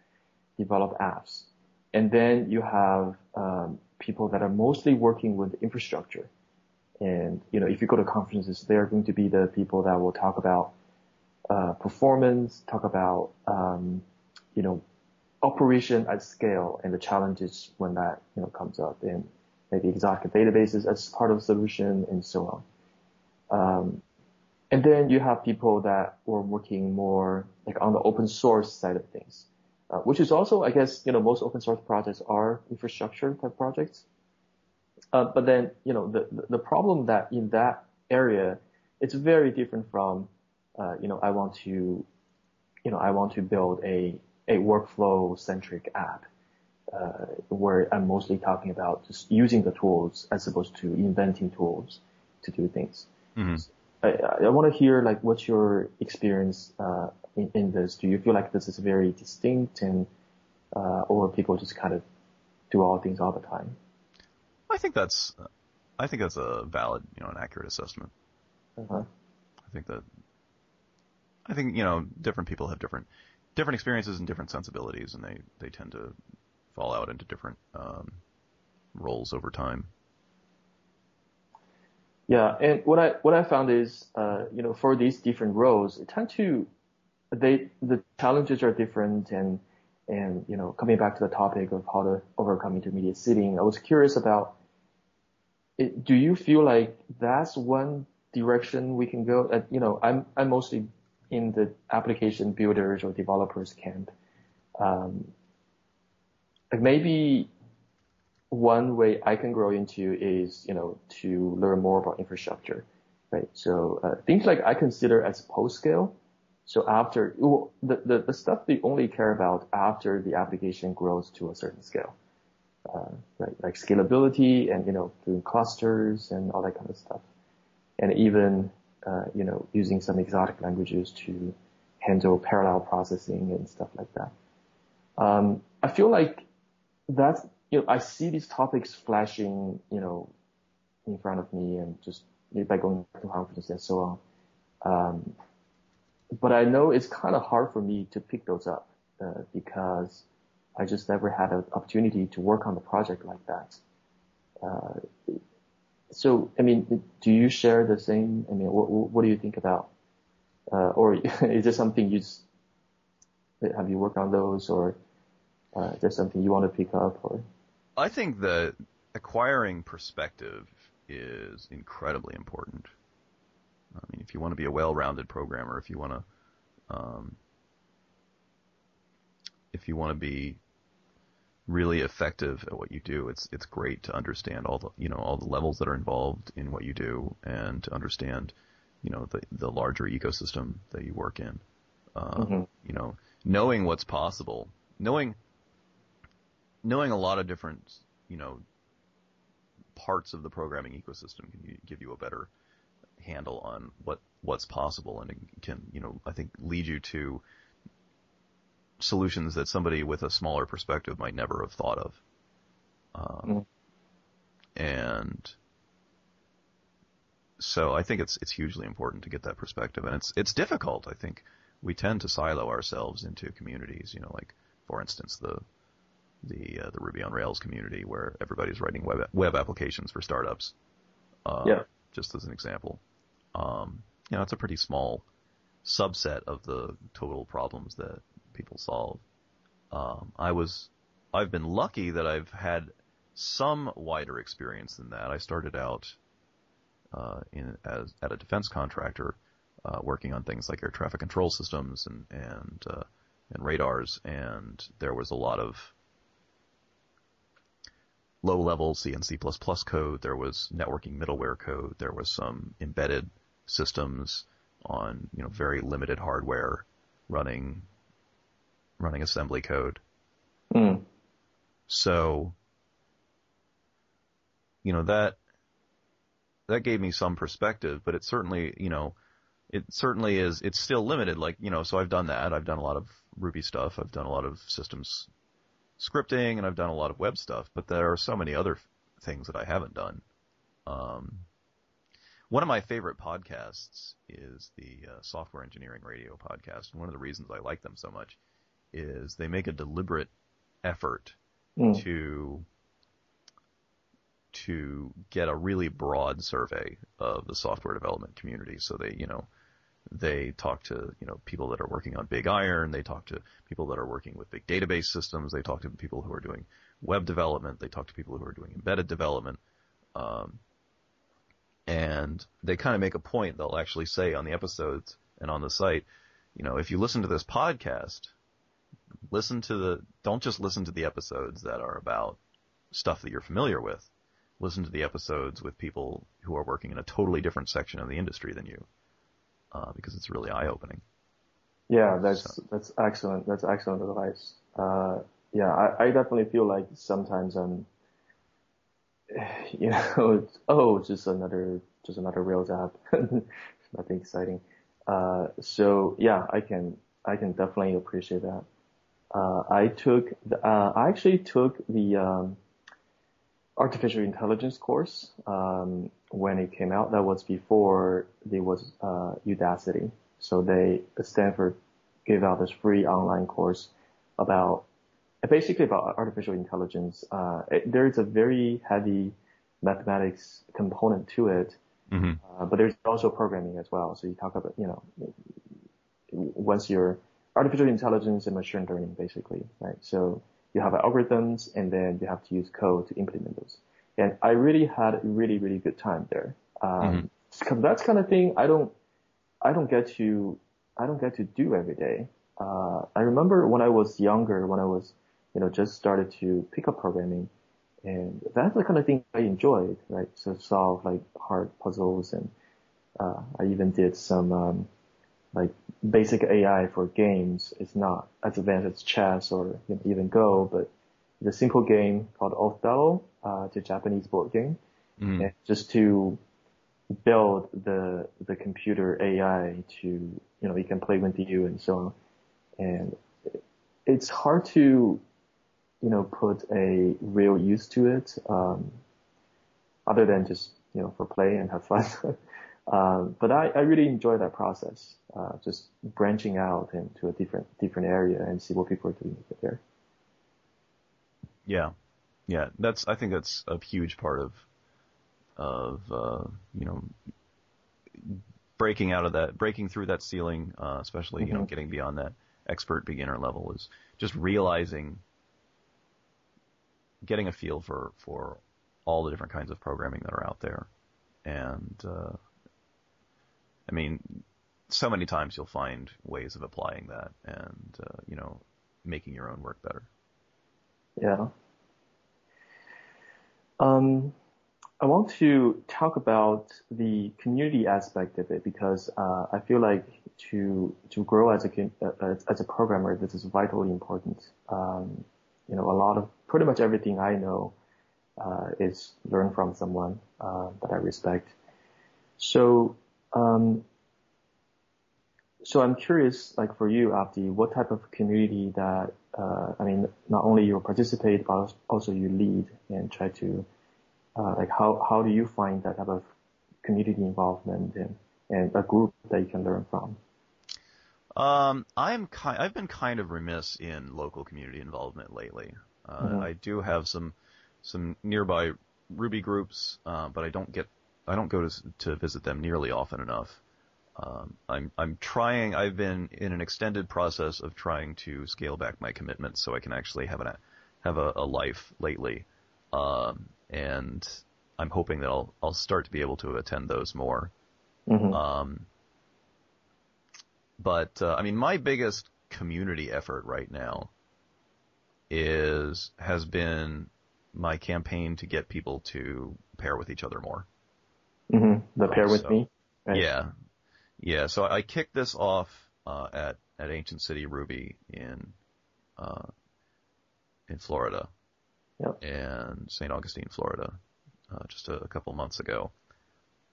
develop apps, and then you have um, people that are mostly working with infrastructure And, you know, if you go to conferences, they are going to be the people that will talk about, uh, performance, talk about, um, you know, operation at scale and the challenges when that, you know, comes up and maybe exotic databases as part of the solution and so on. Um, and then you have people that were working more like on the open source side of things, uh, which is also, I guess, you know, most open source projects are infrastructure type projects. Uh, but then, you know, the, the problem that in that area, it's very different from, uh, you know, I want to, you know, I want to build a, a workflow centric app, uh, where I'm mostly talking about just using the tools as opposed to inventing tools to do things. Mm-hmm. I, I want to hear like what's your experience uh, in, in, this. Do you feel like this is very distinct, and uh, or people just kind of do all things all the time? I think that's I think that's a valid, you know, an accurate assessment. Uh-huh. I think that I think you know different people have different different experiences and different sensibilities, and they they tend to fall out into different um, roles over time. Yeah, and what I what I found is, uh, you know, for these different roles, it tend to they the challenges are different, and and you know, coming back to the topic of how to overcome intermediate sitting, I was curious about, it, do you feel like that's one direction we can go? Uh, you know, I'm I'm mostly in the application builders or developers camp. Um, like maybe one way I can grow into is, you know, to learn more about infrastructure, right? So uh, things like I consider as post scale. So after the, the, the stuff they only care about after the application grows to a certain scale, uh, right? Like scalability and, you know, doing clusters and all that kind of stuff. And even, uh, you know, using some exotic languages to handle parallel processing and stuff like that. Um, I feel like that's you know, I see these topics flashing, you know, in front of me and just by going to conferences and so on. Um, but I know it's kind of hard for me to pick those up uh, because I just never had an opportunity to work on a project like that. Uh, so, I mean, do you share the same? I mean, what, what do you think about? Uh, or is there something you just, have you worked on those or uh, is there something you want to pick up or? I think that acquiring perspective is incredibly important. I mean, if you want to be a well-rounded programmer, if you want to, um, if you want to be really effective at what you do, it's it's great to understand all the you know all the levels that are involved in what you do and to understand you know the the larger ecosystem that you work in. Um, mm-hmm. You know, knowing what's possible, knowing knowing a lot of different, you know, parts of the programming ecosystem can give you a better handle on what what's possible and it can, you know, I think lead you to solutions that somebody with a smaller perspective might never have thought of. Um, mm. And so I think it's it's hugely important to get that perspective, and it's it's difficult. I think we tend to silo ourselves into communities. You know, like for instance, the the uh, the Ruby on Rails community where everybody's writing web web applications for startups. Uh, yeah. Just as an example, um, you know, it's a pretty small subset of the total problems that people solve. Um, I was, I've been lucky that I've had some wider experience than that. I started out uh, in as at a defense contractor, uh, working on things like air traffic control systems and and uh, and radars, and there was a lot of low level C and C++ code. There was networking middleware code. There was some embedded systems on, you know, very limited hardware running, running assembly code. Mm. So, you know, that, that gave me some perspective, but it certainly, you know, it certainly is, it's still limited. Like, you know, so I've done that. I've done a lot of Ruby stuff. I've done a lot of systems scripting and I've done a lot of web stuff, but there are so many other things that I haven't done. Um, one of my favorite podcasts is the uh, Software Engineering Radio podcast. And one of the reasons I like them so much is they make a deliberate effort mm. to to get a really broad survey of the software development community. So they, you know, they talk to, you know, people that are working on Big Iron. They talk to people that are working with big database systems. They talk to people who are doing web development. They talk to people who are doing embedded development. Um, and they kind of make a point. They'll actually say on the episodes and on the site, you know, if you listen to this podcast, listen to the, don't just listen to the episodes that are about stuff that you're familiar with. Listen to the episodes with people who are working in a totally different section of the industry than you, uh, because it's really eye opening. Yeah, that's so. that's excellent. That's excellent advice. Uh, yeah, I, I definitely feel like sometimes I'm, you know, oh, just another just another Rails app, nothing exciting. Uh, so yeah, I can I can definitely appreciate that. Uh, I took the, uh, I actually took the um, artificial intelligence course um, when it came out. That was before there was uh, Udacity. So they Stanford gave out this free online course about basically about artificial intelligence. Uh, it, there is a very heavy mathematics component to it, mm-hmm. uh, but there's also programming as well. So you talk about, you know, once you're artificial intelligence and machine learning, basically, right? So you have algorithms and then you have to use code to implement those. And I really had a really, really good time there. Um, mm-hmm. that's kind of thing I don't, I don't get to, I don't get to do every day. Uh, I remember when I was younger, when I was you know, just started to pick up programming. And that's the kind of thing I enjoyed, right? So solve like hard puzzles and, uh, I even did some, um, like basic AI for games. is not as advanced as chess or you know, even Go, but the simple game called Othello, uh, it's a Japanese board game. Mm. And just to build the, the computer AI to, you know, it can play with you and so on. And it's hard to you know, put a real use to it, um, other than just, you know, for play and have fun. um, but I, I really enjoy that process, uh, just branching out into a different, different area and see what people are doing there. Yeah. Yeah. That's, I think that's a huge part of, of, uh, you know, breaking out of that, breaking through that ceiling, uh, especially, mm-hmm. you know, mm-hmm. getting beyond that expert beginner level is just realizing getting a feel for for all the different kinds of programming that are out there, and uh, I mean, so many times you'll find ways of applying that, and uh, you know, making your own work better. Yeah. Um, I want to talk about the community aspect of it because uh, I feel like to to grow as a uh, as a programmer, this is vitally important. Um, you know, a lot of pretty much everything I know uh, is learned from someone uh, that I respect. So, um, so I'm curious, like for you, Avdi, what type of community that uh, I mean, not only you participate, but also you lead and try to, uh, like, how how do you find that type of community involvement and and a group that you can learn from? Um, I'm ki- I've been kind of remiss in local community involvement lately. Uh, mm-hmm. I do have some some nearby Ruby groups, uh, but I don't get I don't go to to visit them nearly often enough. Um, I'm I'm trying. I've been in an extended process of trying to scale back my commitments so I can actually have a have a, a life lately, um, and I'm hoping that I'll I'll start to be able to attend those more. Mm-hmm. Um, but uh, I mean, my biggest community effort right now is has been my campaign to get people to pair with each other more. Mm-hmm. The pair with me. Right. Yeah, yeah. So I kicked this off uh, at at Ancient City Ruby in uh, in Florida, yep. and St. Augustine, Florida, uh, just a, a, couple months ago.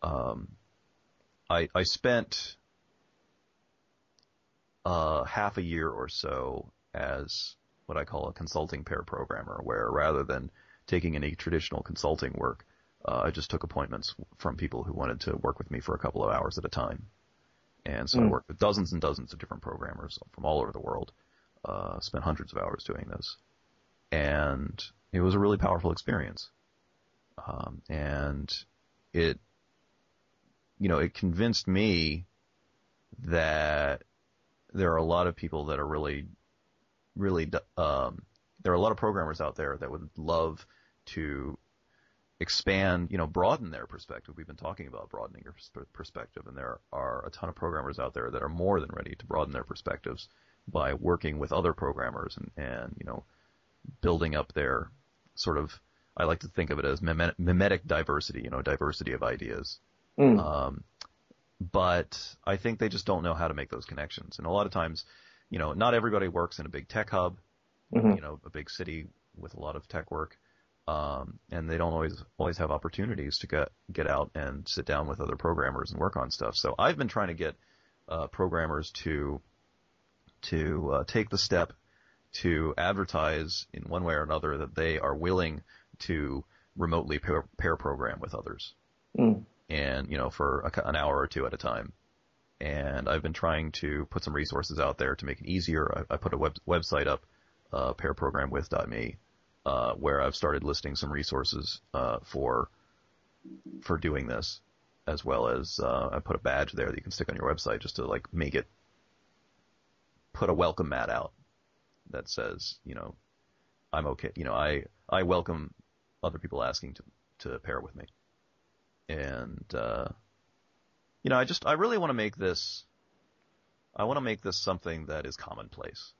Um, I I spent uh, half a year or so as what I call a consulting pair programmer, where rather than taking any traditional consulting work, uh, I just took appointments from people who wanted to work with me for a couple of hours at a time. And so mm. I hmm. worked with dozens and dozens of different programmers from all over the world. Uh, spent hundreds of hours doing this, and it was a really powerful experience. um, and it, you know, it convinced me that there are a lot of people that are really, really, um, there are a lot of programmers out there that would love to expand, you know, broaden their perspective. We've been talking about broadening your perspective, and there are a ton of programmers out there that are more than ready to broaden their perspectives by working with other programmers and, and you know, building up their sort of, I like to think of it as memetic diversity, you know, diversity of ideas. Mm. Um, but I think they just don't know how to make those connections. And a lot of times, you know, not everybody works in a big tech hub, mm-hmm. you know, a big city with a lot of tech work. Um, and they don't always always have opportunities to get get out and sit down with other programmers and work on stuff. So I've been trying to get uh, programmers to to uh, take the step to advertise in one way or another that they are willing to remotely pair, pair program with others, mm. and you know for a, an hour or two at a time. And I've been trying to put some resources out there to make it easier. I, I put a web, website up, uh, pairprogramwith.me, uh, where I've started listing some resources uh, for for doing this, as well as uh, I put a badge there that you can stick on your website just to like make it put a welcome mat out that says, you know, I'm okay. You know, I I welcome other people asking to to pair with me, and uh, you know, I just I really want to make this. I want to make this something that is commonplace.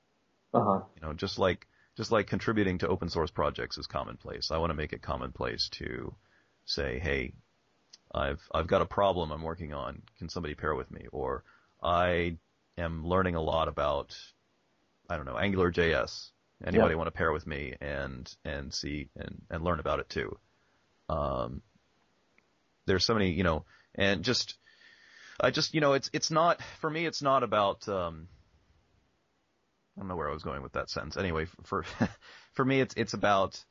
Uh-huh. You know, just like just like contributing to open source projects is commonplace. I want to make it commonplace to say, hey, I've I've got a problem I'm working on. Can somebody pair with me? Or I am learning a lot about I don't know Angular JS. Anybody want to pair with me and and see and and learn about it too? Um, there's so many, you know, and just I just you know it's it's not for me. It's not about um, I don't know where I was going with that sentence. Anyway, for for me, it's it's about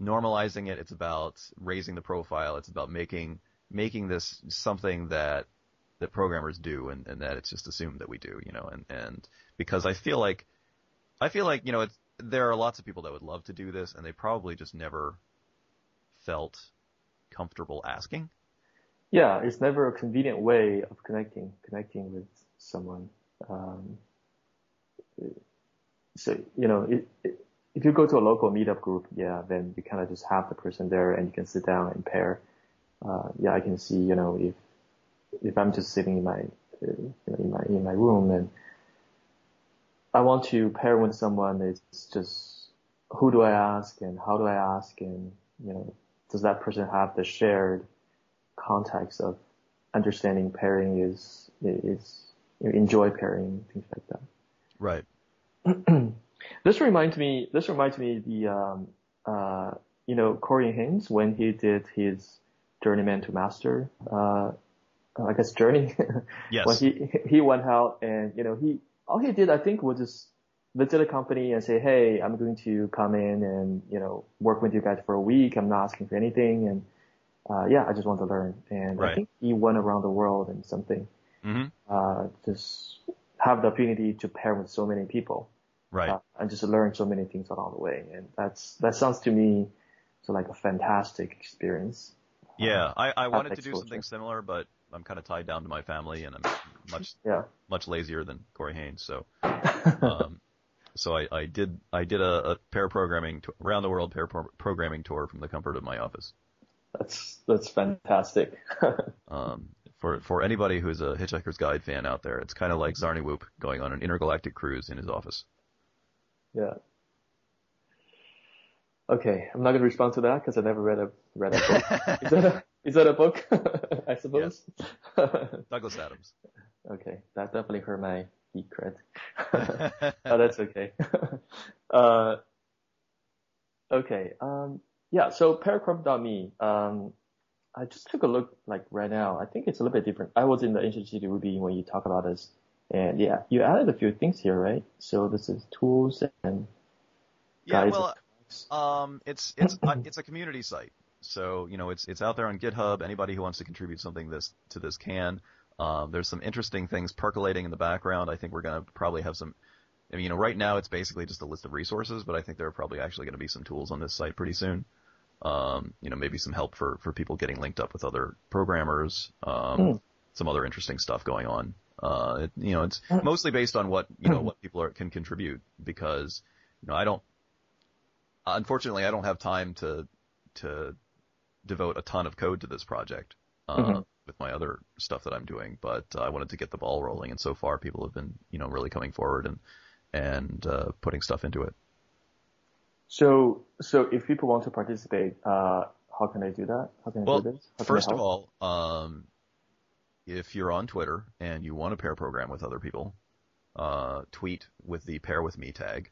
normalizing it. It's about raising the profile. It's about making making this something that that programmers do and, and that it's just assumed that we do, you know, and, and because I feel like I feel like, you know, it's there are lots of people that would love to do this and they probably just never felt comfortable asking. Yeah, it's never a convenient way of connecting connecting with someone. Um, so you know, it, it, if you go to a local meetup group, yeah, then you kind of just have the person there and you can sit down and pair. Uh, yeah, I can see, you know, if if I'm just sitting in my uh, you know, in my in my room and I want to pair with someone, it's just who do I ask and how do I ask and you know, does that person have the shared context of understanding pairing is is you know, enjoy pairing things like that. Right. This reminds me. This reminds me the um, uh, you know Corey Haines when he did his journeyman to master. Uh, I guess journey. yes. when he he went out and you know he all he did I think was just visit a company and say, hey, I'm going to come in and you know work with you guys for a week. I'm not asking for anything and uh, yeah, I just want to learn. And right. I think he went around the world and something. Mm-hmm. Uh, just have the opportunity to pair with so many people. Right. Uh, and just learn so many things along the way. And that's, that sounds to me so like a fantastic experience. Yeah. I, I wanted to do something similar, but I'm kind of tied down to my family and I'm much, yeah. much lazier than Corey Haines. So, um, so I, I did, I did a, a pair programming, to, around the world pair pro- programming tour from the comfort of my office. That's, that's fantastic. um, for for anybody who's a Hitchhiker's Guide fan out there, it's kind of like Zarniwoop going on an intergalactic cruise in his office. Yeah. Okay, I'm not going to respond to that because I never read a read a book. is that a is that a book? I suppose. Douglas Adams. Okay, that definitely hurt my geek cred. oh, that's okay. uh, okay. Um, yeah. So pairprogramwith.me. Um, I just took a look like right now. I think it's a little bit different. I was in the Ancient City Ruby when you talk about this. And yeah, you added a few things here, right? So this is tools and yeah, well, um, it's it's uh, it's a community site. So you know, it's it's out there on GitHub. Anybody who wants to contribute something this to this can. Um, there's some interesting things percolating in the background. I think we're gonna probably have some. I mean, you know, right now it's basically just a list of resources, but I think there are probably actually going to be some tools on this site pretty soon. Um, you know, maybe some help for, for people getting linked up with other programmers, um, mm. some other interesting stuff going on. Uh, it, you know, it's hmm. mostly based on what, you know, what people are, can contribute because, you know, I don't, unfortunately, I don't have time to, to devote a ton of code to this project, uh, mm-hmm. with my other stuff that I'm doing, but uh, I wanted to get the ball rolling and so far people have been, you know, really coming forward and, and, uh, putting stuff into it. So, so if people want to participate, uh, how can they do that? How can well, do this? first of all, um, if you're on Twitter and you want to pair program with other people, uh, tweet with the pair with me tag.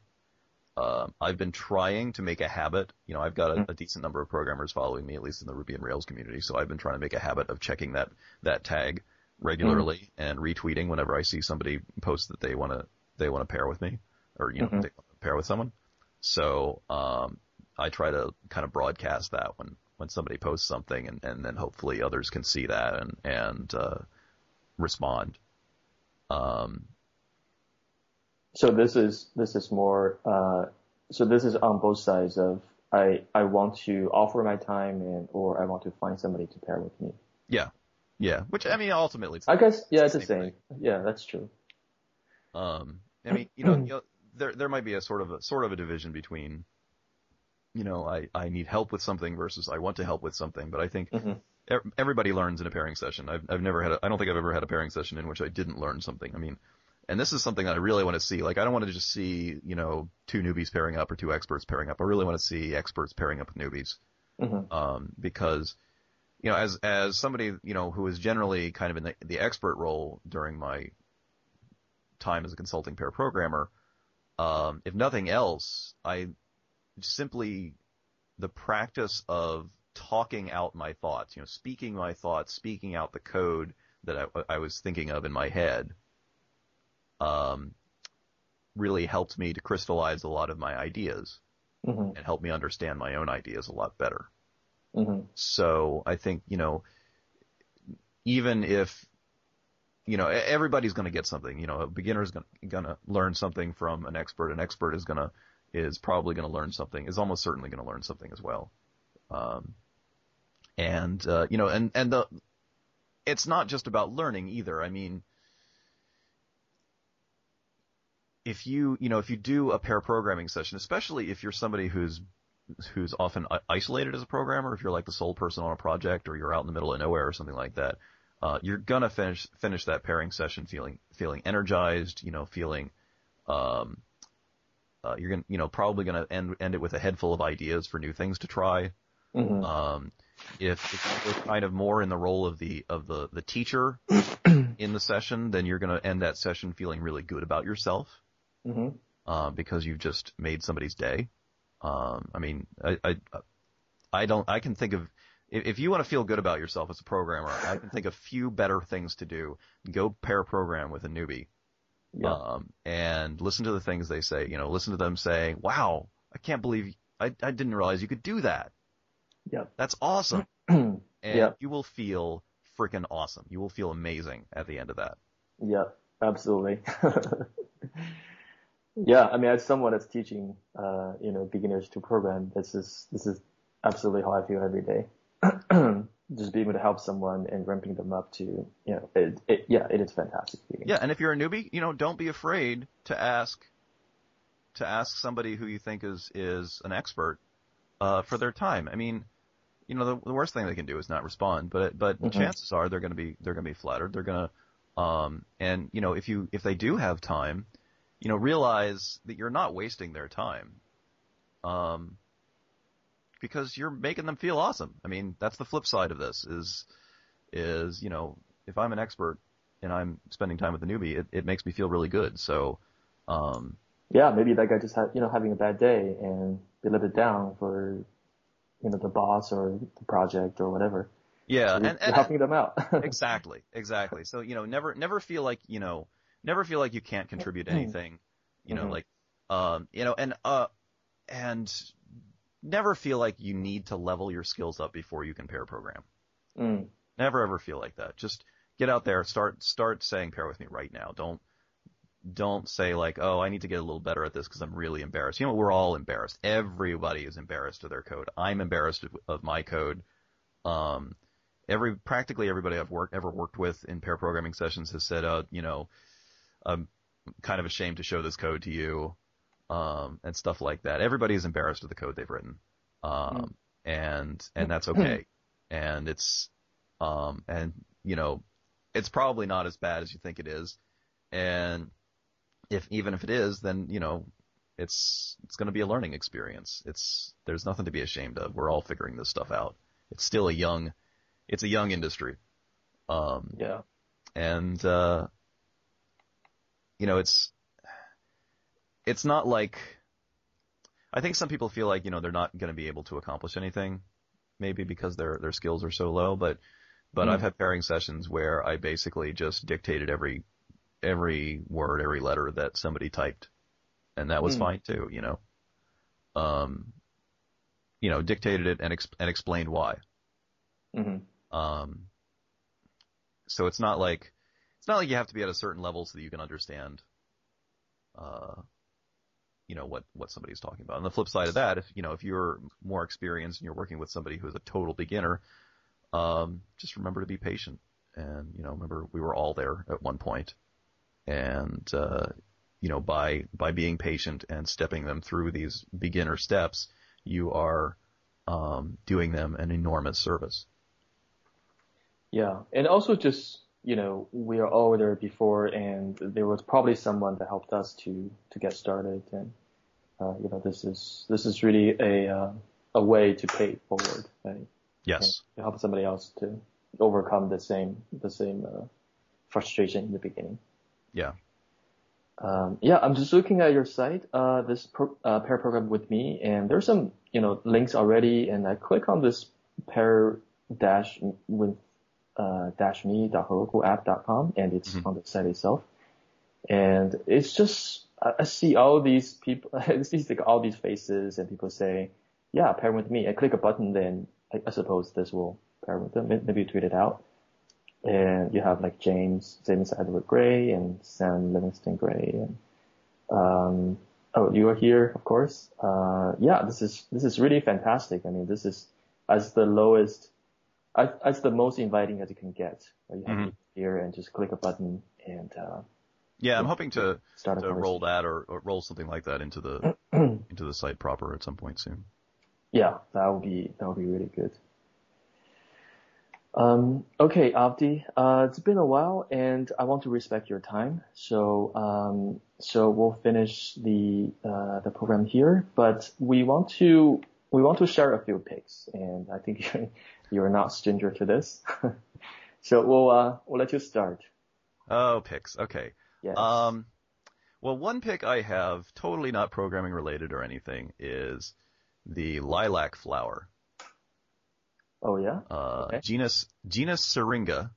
Uh, I've been trying to make a habit. You know, I've got a, mm-hmm. a, decent number of programmers following me, at least in the Ruby and Rails community. So I've been trying to make a habit of checking that that tag regularly mm-hmm. and retweeting whenever I see somebody post that they want to they want to pair with me or you know mm-hmm. pair with someone. So um, I try to kind of broadcast that when when somebody posts something, and, and then hopefully others can see that and and uh, respond. Um, so this is this is more. Uh, so this is on both sides of I I want to offer my time and or I want to find somebody to pair with me. Yeah, yeah. Which I mean, ultimately, I guess yeah, it's the same. Thing. Yeah, that's true. Um, I mean, you know, you know there there might be a sort of a sort of a division between, you know, I I need help with something versus I want to help with something. But I think mm-hmm. everybody learns in a pairing session. I've I've never had I don't think I've ever had a pairing session in which I didn't learn something. I mean, and this is something that I really want to see. Like I don't want to just see you know two newbies pairing up or two experts pairing up. I really want to see experts pairing up with newbies, mm-hmm. um, because you know, as as somebody you know who is generally kind of in the, the expert role during my time as a consulting pair programmer, um, if nothing else, I simply the practice of talking out my thoughts, you know, speaking my thoughts, speaking out the code that I, I was thinking of in my head, um, really helped me to crystallize a lot of my ideas mm-hmm. and help me understand my own ideas a lot better. Mm-hmm. So I think, you know, even if you know, everybody's going to get something. You know, a beginner's going to learn something from an expert. An expert is going to is probably going to learn something. Is almost certainly going to learn something as well. Um, and uh, you know, and and the it's not just about learning either. I mean, if you you know if you do a pair programming session, especially if you're somebody who's who's often isolated as a programmer, if you're like the sole person on a project or you're out in the middle of nowhere or something like that, uh, you're gonna finish finish that pairing session feeling feeling energized, you know, feeling um, uh, you're gonna you know probably gonna end end it with a head full of ideas for new things to try. Mm-hmm. Um, if, if you're kind of more in the role of the of the the teacher in the session, then you're gonna end that session feeling really good about yourself mm-hmm. uh, because you've just made somebody's day. Um, I mean, I, I I don't I can think of if, if you want to feel good about yourself as a programmer, I can think of a few better things to do. Go pair program with a newbie. Yeah. Um, and listen to the things they say. You know, listen to them say, "Wow, I can't believe I, I didn't realize you could do that." Yeah. That's awesome. and yep. you will feel freaking awesome. You will feel amazing at the end of that. Yeah, absolutely. yeah, I mean, as someone that's teaching, uh, you know, beginners to program, this is this is absolutely how I feel every day. just being able to help someone and ramping them up to, you know, it, it, yeah, it is fantastic. Yeah, and if you're a newbie, you know, don't be afraid to ask, to ask somebody who you think is is an expert uh, for their time. I mean, you know, the, the worst thing they can do is not respond, but but mm-hmm. chances are they're going to be they're going to be flattered. They're going to, um, and you know, if you if they do have time, you know, realize that you're not wasting their time. Um, because you're making them feel awesome. I mean, that's the flip side of this is, is, you know, if I'm an expert and I'm spending time with a newbie, it, it makes me feel really good. So, um, yeah, maybe that guy just had, you know, having a bad day and be a little bit down for, you know, the boss or the project or whatever. Yeah, so and, and helping them out. exactly, exactly. So you know, never, never feel like you know, never feel like you can't contribute mm-hmm. anything. You know, mm-hmm. like, um, you know, and uh, and never feel like you need to level your skills up before you can pair program. Mm. Never ever feel like that. Just get out there, start start saying pair with me right now. Don't don't say like, oh, I need to get a little better at this because I'm really embarrassed. You know, we're all embarrassed. Everybody is embarrassed of their code. I'm embarrassed of, of my code. Um, every practically everybody I've worked ever worked with in pair programming sessions has said, uh, you know, I'm kind of ashamed to show this code to you, um, and stuff like that. Everybody is embarrassed of the code they've written, um, mm. and and that's okay, and it's, um, and you know, it's probably not as bad as you think it is, and if even if it is, then you know, it's it's going to be a learning experience. It's there's nothing to be ashamed of. We're all figuring this stuff out. It's still a young, it's a young industry. Um, yeah. And uh, you know, it's it's not like I think some people feel like you know they're not going to be able to accomplish anything, maybe because their their skills are so low. But but mm. I've had pairing sessions where I basically just dictated every every word, every letter that somebody typed, and that was mm. fine too. You know, um, you know, dictated it and and explained why. Mm-hmm. Um, so it's not like it's not like you have to be at a certain level so that you can understand, uh, you know what what somebody's talking about. On the flip side of that, if you know if you're more experienced and you're working with somebody who is a total beginner, um, just remember to be patient. And you know, remember we were all there at one point. point, and uh, you know by by being patient and stepping them through these beginner steps, you are um, doing them an enormous service. Yeah, and also just you know we are all there before, and there was probably someone that helped us to to get started, and uh, you know this is this is really a uh, a way to pay forward. Right? Yes. to help somebody else to overcome the same the same uh, frustration in the beginning. Yeah. Um, yeah, I'm just looking at your site, uh, this pro, uh, pair program with me, and there's some, you know, links already, and I click on this pair dash with, uh, dash me dot app dot com, and it's mm-hmm. on the site itself. And it's just, I see all these people, I see like all these faces, and people say, yeah, pair with me. I click a button, then I, I suppose this will pair with them. Maybe you tweet it out and you have like James James Edward Gray and Sam Livingston Gray and um, oh you are here of course uh, yeah this is this is really fantastic I mean this is as the lowest as, as the most inviting as you can get you have mm-hmm. here and just click a button and uh, yeah I'm hoping to start to roll that or, or roll something like that into the into the site proper at some point soon yeah that would be that would be really good um, okay, Avdi, uh, it's been a while and I want to respect your time. So, um, so we'll finish the, uh, the program here, but we want to, we want to share a few picks and I think you're, you're not stranger to this. so we'll, uh, we'll let you start. Oh, picks. Okay. Yes. Um, well, one pick I have, totally not programming related or anything, is the lilac flower. Oh yeah. Uh, okay. genus genus Syringa,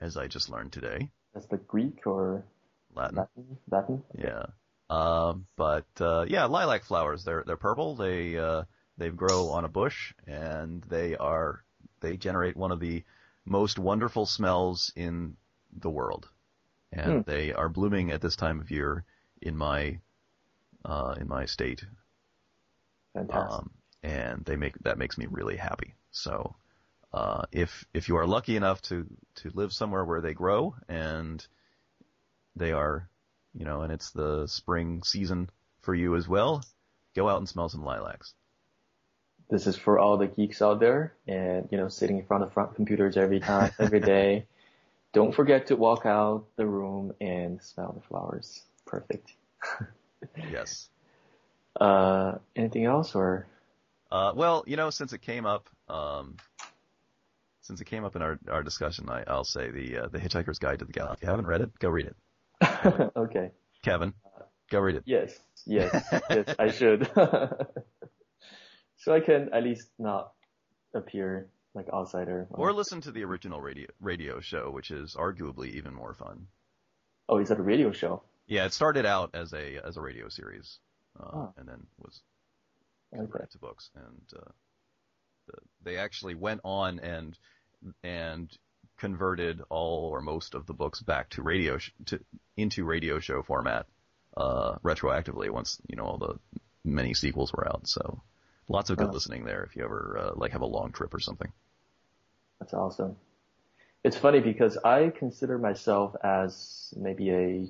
as I just learned today. That's the Greek or Latin. Latin. Latin? Okay. Yeah. Uh, but uh, yeah, lilac flowers. They're they're purple. They uh, they grow on a bush, and they are they generate one of the most wonderful smells in the world, and hmm. they are blooming at this time of year in my uh, in my state. Fantastic. Um, and they make that makes me really happy. So uh, if if you are lucky enough to to live somewhere where they grow and they are, you know, and it's the spring season for you as well, go out and smell some lilacs. This is for all the geeks out there, and you know, sitting in front of front computers every time, every day. Don't forget to walk out the room and smell the flowers. Perfect. yes. Uh, anything else or? Uh, well, you know, since it came up, um, since it came up in our, our discussion, I, I'll say the uh, the Hitchhiker's Guide to the Galaxy. If you haven't read it, go read it. okay. Kevin, go read it. Yes, yes, yes, I should. so I can at least not appear like outsider. Or listen to the original radio radio show, which is arguably even more fun. Oh, is that a radio show? Yeah, it started out as a as a radio series, uh, oh. and then was okay. to books, and uh, the, they actually went on and and converted all or most of the books back to radio sh- to into radio show format uh, retroactively once you know all the many sequels were out. So lots of good listening there if you ever uh, like have a long trip or something. That's awesome. It's funny because I consider myself as maybe a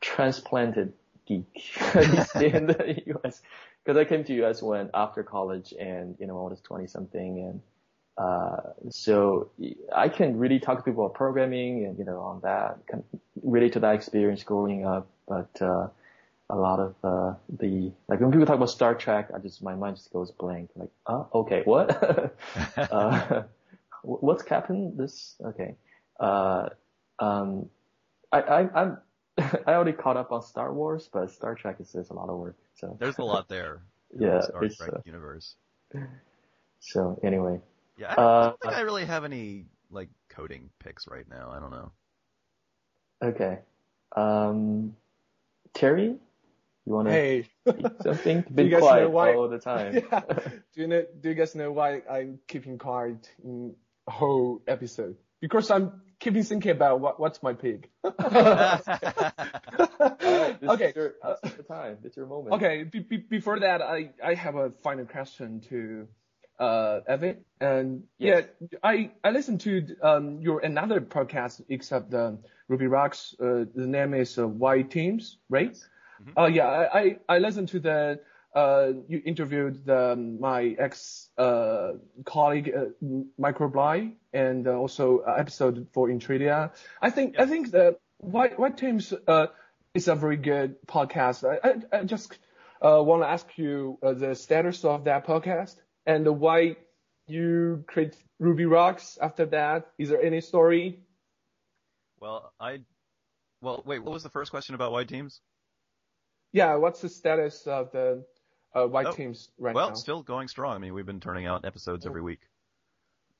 transplanted geek in the U.S. because I came to U.S. when after college and you know I was 20 something and uh, so I can really talk to people about programming and you know on that can relate to that experience growing up, but uh, a lot of uh, the like when people talk about Star Trek, I just my mind just goes blank. Like, oh, okay, what? uh, what's happened? This okay. Uh, um, I, I I'm I already caught up on Star Wars, but Star Trek is just a lot of work. So there's a lot there. yeah, the Star Trek uh, universe. So anyway. Yeah, I don't, uh, don't think I really have any like coding picks right now. I don't know. Okay. Um, Terry, you want to hey. something? Been quiet why, all the time. yeah. Do you know? Do you guys know why I'm keeping quiet in whole episode? Because I'm keeping thinking about what, what's my pick. right, okay. Your, uh, the time. It's your moment. Okay. Be, be, before that, I, I have a final question to uh, Evan. And yes. yeah, I, I listened to um, your another podcast except the Ruby Rogues. Uh, the name is uh, Wide Teams, right? Mm-hmm. Uh, yeah, I, I, I listened to the uh, you interviewed the, my ex uh, colleague uh, Michael Bleigh and uh, also episode for Intridea. I think I think the Wide Wide Teams uh, is a very good podcast. I, I, I just uh, want to ask you uh, the status of that podcast and why you create Ruby Rogues after that. Is there any story? Well, I well wait. What was the first question about White Teams? Yeah, what's the status of the uh, white oh, teams right well, now? Well, still going strong. I mean, we've been turning out episodes every week.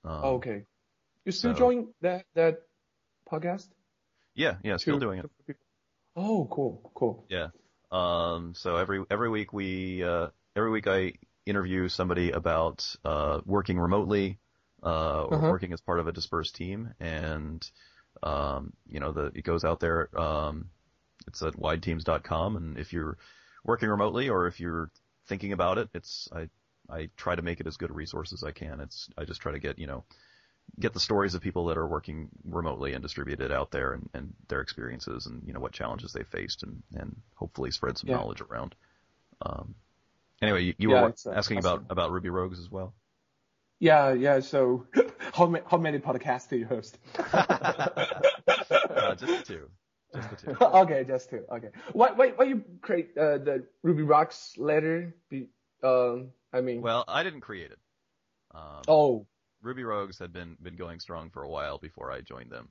Um, oh, okay. You still so, join that that podcast? Yeah, yeah, still doing it. Oh, cool, cool. Yeah. Um, so every every week we uh, every week I interview somebody about uh, working remotely uh, or uh-huh. working as part of a dispersed team, and um, you know the it goes out there. Um, it's at wideteams.com, and if you're working remotely or if you're thinking about it. It's I I try to make it as good a resource as I can. It's I just try to get you know get the stories of people that are working remotely and distributed out there and, and their experiences and you know what challenges they faced and and hopefully spread some yeah. knowledge around. Um, anyway, you, you yeah, were uh, asking about about Ruby Rogues as well. Yeah, yeah. So, how many how many podcasts do you host? uh, just two. Just the two. okay, just two. Okay. Why why why you create uh, the Ruby Rogues letter? Be, um, I mean. Well, I didn't create it. Um, oh. Ruby Rogues had been been going strong for a while before I joined them.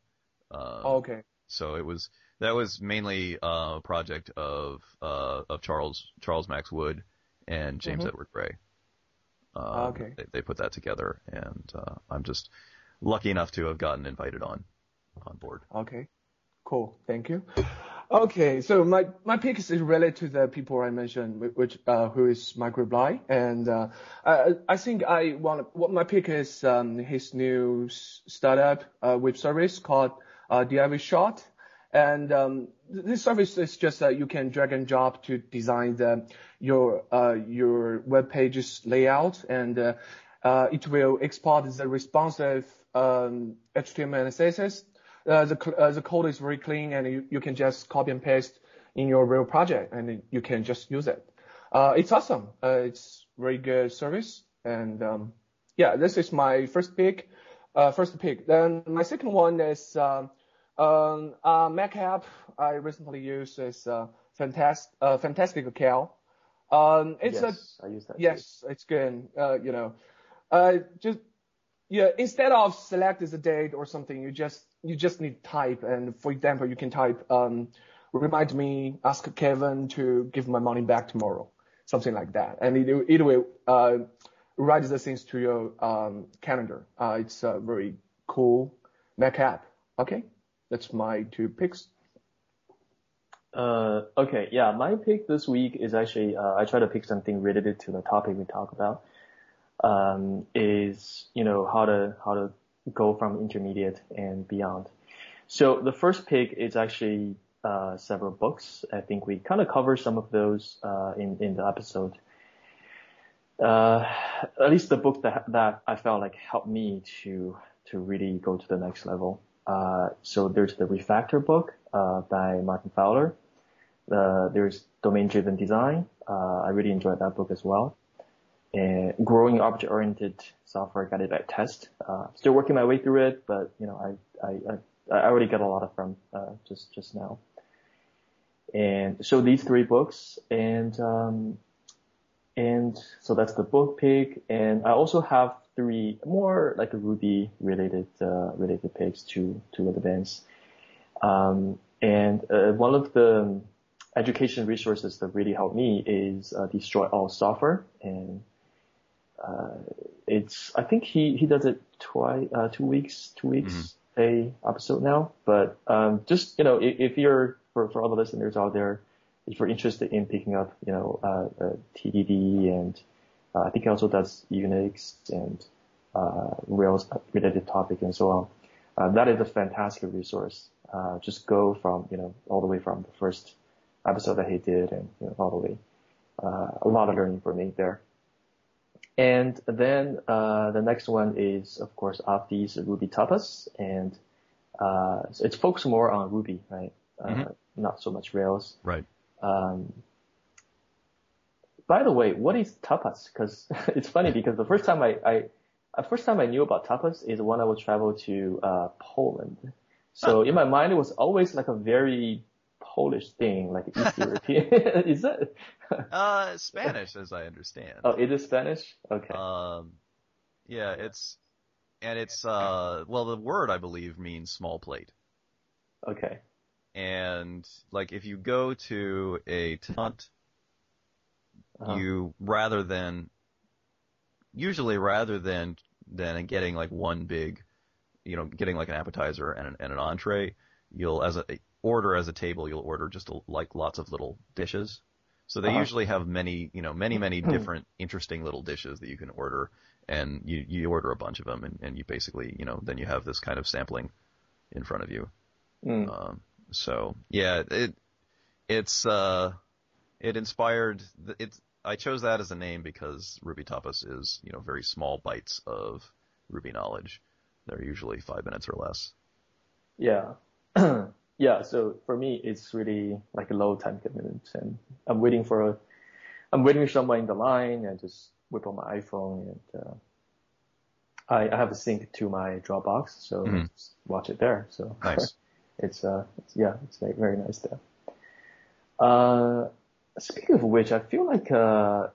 Um, oh, okay. So it was that was mainly uh, a project of uh, of Charles Charles Max Wood and James mm-hmm. Edward Gray. Um, okay. They, they, put that together, and uh, I'm just lucky enough to have gotten invited on on board. Okay. Cool. Thank you. Okay, so my, my pick is related to the people I mentioned, which uh, who is Michael Bleigh, and uh, I, I think I want what my pick is um, his new startup uh, web service called uh, Divshot, and um, this service is just that you can drag and drop to design the your uh, your web pages layout, and uh, uh, it will export the responsive um, HTML and CSS the, uh, the code is very clean and you, you can just copy and paste in your real project and you can just use it. Uh, it's awesome. Uh, it's very good service. And, um, yeah, this is my first pick, uh, first pick. Then my second one is, um, um, uh, Mac app I recently used is, uh, fantastic, uh, Fantastical. Um, yes, a, I use that yes, it's good. Uh, you know, uh, just, yeah, instead of select the date or something, you just you just need type. And for example, you can type, um, remind me, ask Kevin to give my money back tomorrow, something like that. And it, it will, uh, write the things to your, um, calendar. Uh, it's a very cool Mac app. Okay. That's my two picks. Uh, okay. Yeah. My pick this week is actually, uh, I try to pick something related to the topic we talk about. Um, is, you know, how to, how to go from intermediate and beyond. So the first pick is actually uh, several books. I think we kind of cover some of those uh, in in the episode. Uh, at least the book that that I felt like helped me to to really go to the next level. Uh, so there's the Refactor book uh, by Martin Fowler. Uh, there's Domain Driven Design. I really enjoyed that book as well. Growing Object Oriented Software Guided by Test. still working my way through it, but you know I I, I I already get a lot of from uh, just just now. And so these three books, and um, and so that's the book pick. And I also have three more like Ruby related uh, related picks to to advance. Um, and uh, one of the education resources that really helped me is uh, Destroy All Software, and uh, it's I think he he does it twice, uh, two weeks, two weeks. Mm-hmm a episode now, but um, just you know, if, if, you're for for all the listeners out there, if you're interested in picking up, you know, uh, uh, TDD and uh, I think he also does Unix and uh, Rails related topic and so on. Uh, that is a fantastic resource. Uh, just go from you know all the way from the first episode that he did and you know, all the way. a lot of learning for me there. And then uh, the next one is, of course, Avdi's Ruby Tapas, and uh, so it's focused more on Ruby, right? Uh, mm-hmm. Not so much Rails. Right. Um, by the way, what is tapas? Because it's funny because the first time I, I, the first time I knew about tapas is when I would travel to uh, Poland. So in my mind, it was always like a very Polish thing, like East European. is that? uh, Spanish, as I understand. Oh, it is Spanish. Okay. Um, yeah, it's and it's uh, well, the word I believe means small plate. Okay. And like, if you go to a hunt, uh-huh. you rather than usually rather than than getting like one big, you know, getting like an appetizer and an, and an entree, you'll as a order as a table, you'll order just a, like lots of little dishes. So they uh-huh. usually have many, you know, many, many hmm. different interesting little dishes that you can order and you, you order a bunch of them and, and you basically, you know, then you have this kind of sampling in front of you. Mm. Um, so yeah, it, it's, uh, it inspired, it's, I chose that as a name because Ruby Tapas is, you know, very small bites of Ruby knowledge. They're usually five minutes or less. Yeah. yeah, so for me, it's really like a low time commitment and I'm waiting for a, I'm waiting for someone in the line and just whip on my iPhone and, uh, I, I have a sync to my Dropbox, so mm-hmm. watch it there. So nice. it's, uh, it's, yeah, it's very, very nice there. Uh, speaking of which, I feel like, uh,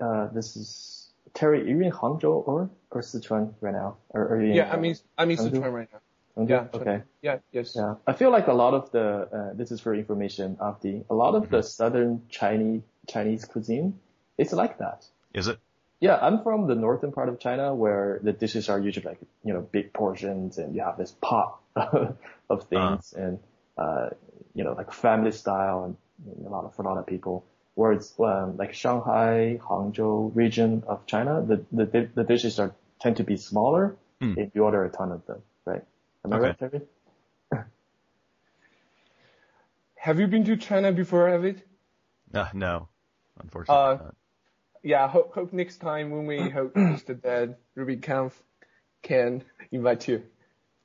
uh, this is Terry, are you in Hangzhou or, or Sichuan right now? Or, or yeah, I mean, I'm in Sichuan right now. Okay. Yeah. Okay. Yeah. Yes. Yeah. I feel like a lot of the uh, this is for information of the a lot of mm-hmm. the southern Chinese Chinese cuisine it's like that. Is it? Yeah, I'm from the northern part of China where the dishes are usually like you know big portions and you have this pot of things uh and uh you know like family style and a lot of for a lot of people. Whereas um, like Shanghai, Hangzhou region of China, the the the dishes are tend to be smaller mm. if you order a ton of them, right? Am okay. I right, Terry? Have you been to China before, Avdi? Uh, no, unfortunately uh, not. Yeah, hope, hope next time when we host the Dead RubyConf can invite you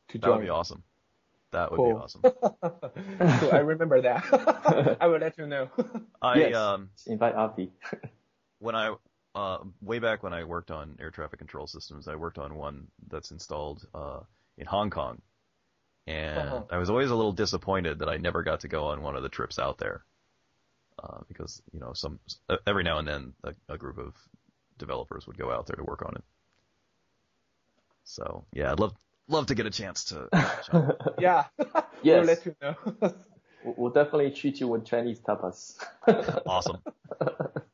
to join. That would be awesome. That would cool. be awesome. so I remember that. I will let you know. I yes. um invite Avdi. when I uh way back when I worked on air traffic control systems, I worked on one that's installed uh in Hong Kong. And uh-huh. I was always a little disappointed that I never got to go on one of the trips out there. Uh, because, you know, some, every now and then a, a group of developers would go out there to work on it. So, yeah, I'd love, love to get a chance to. yeah. yes. We'll let you know. we'll definitely treat you with Chinese tapas. awesome.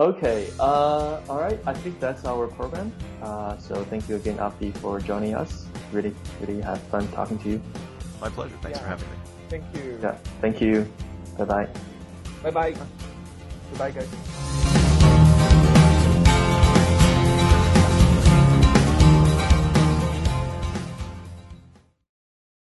Okay, uh, all right. I think that's our program. Uh, so thank you again, Avdi, for joining us. Really, really had fun talking to you. My pleasure. Thanks yeah. for having me. Thank you. Yeah. Thank you. Bye bye. Bye bye. Goodbye, guys.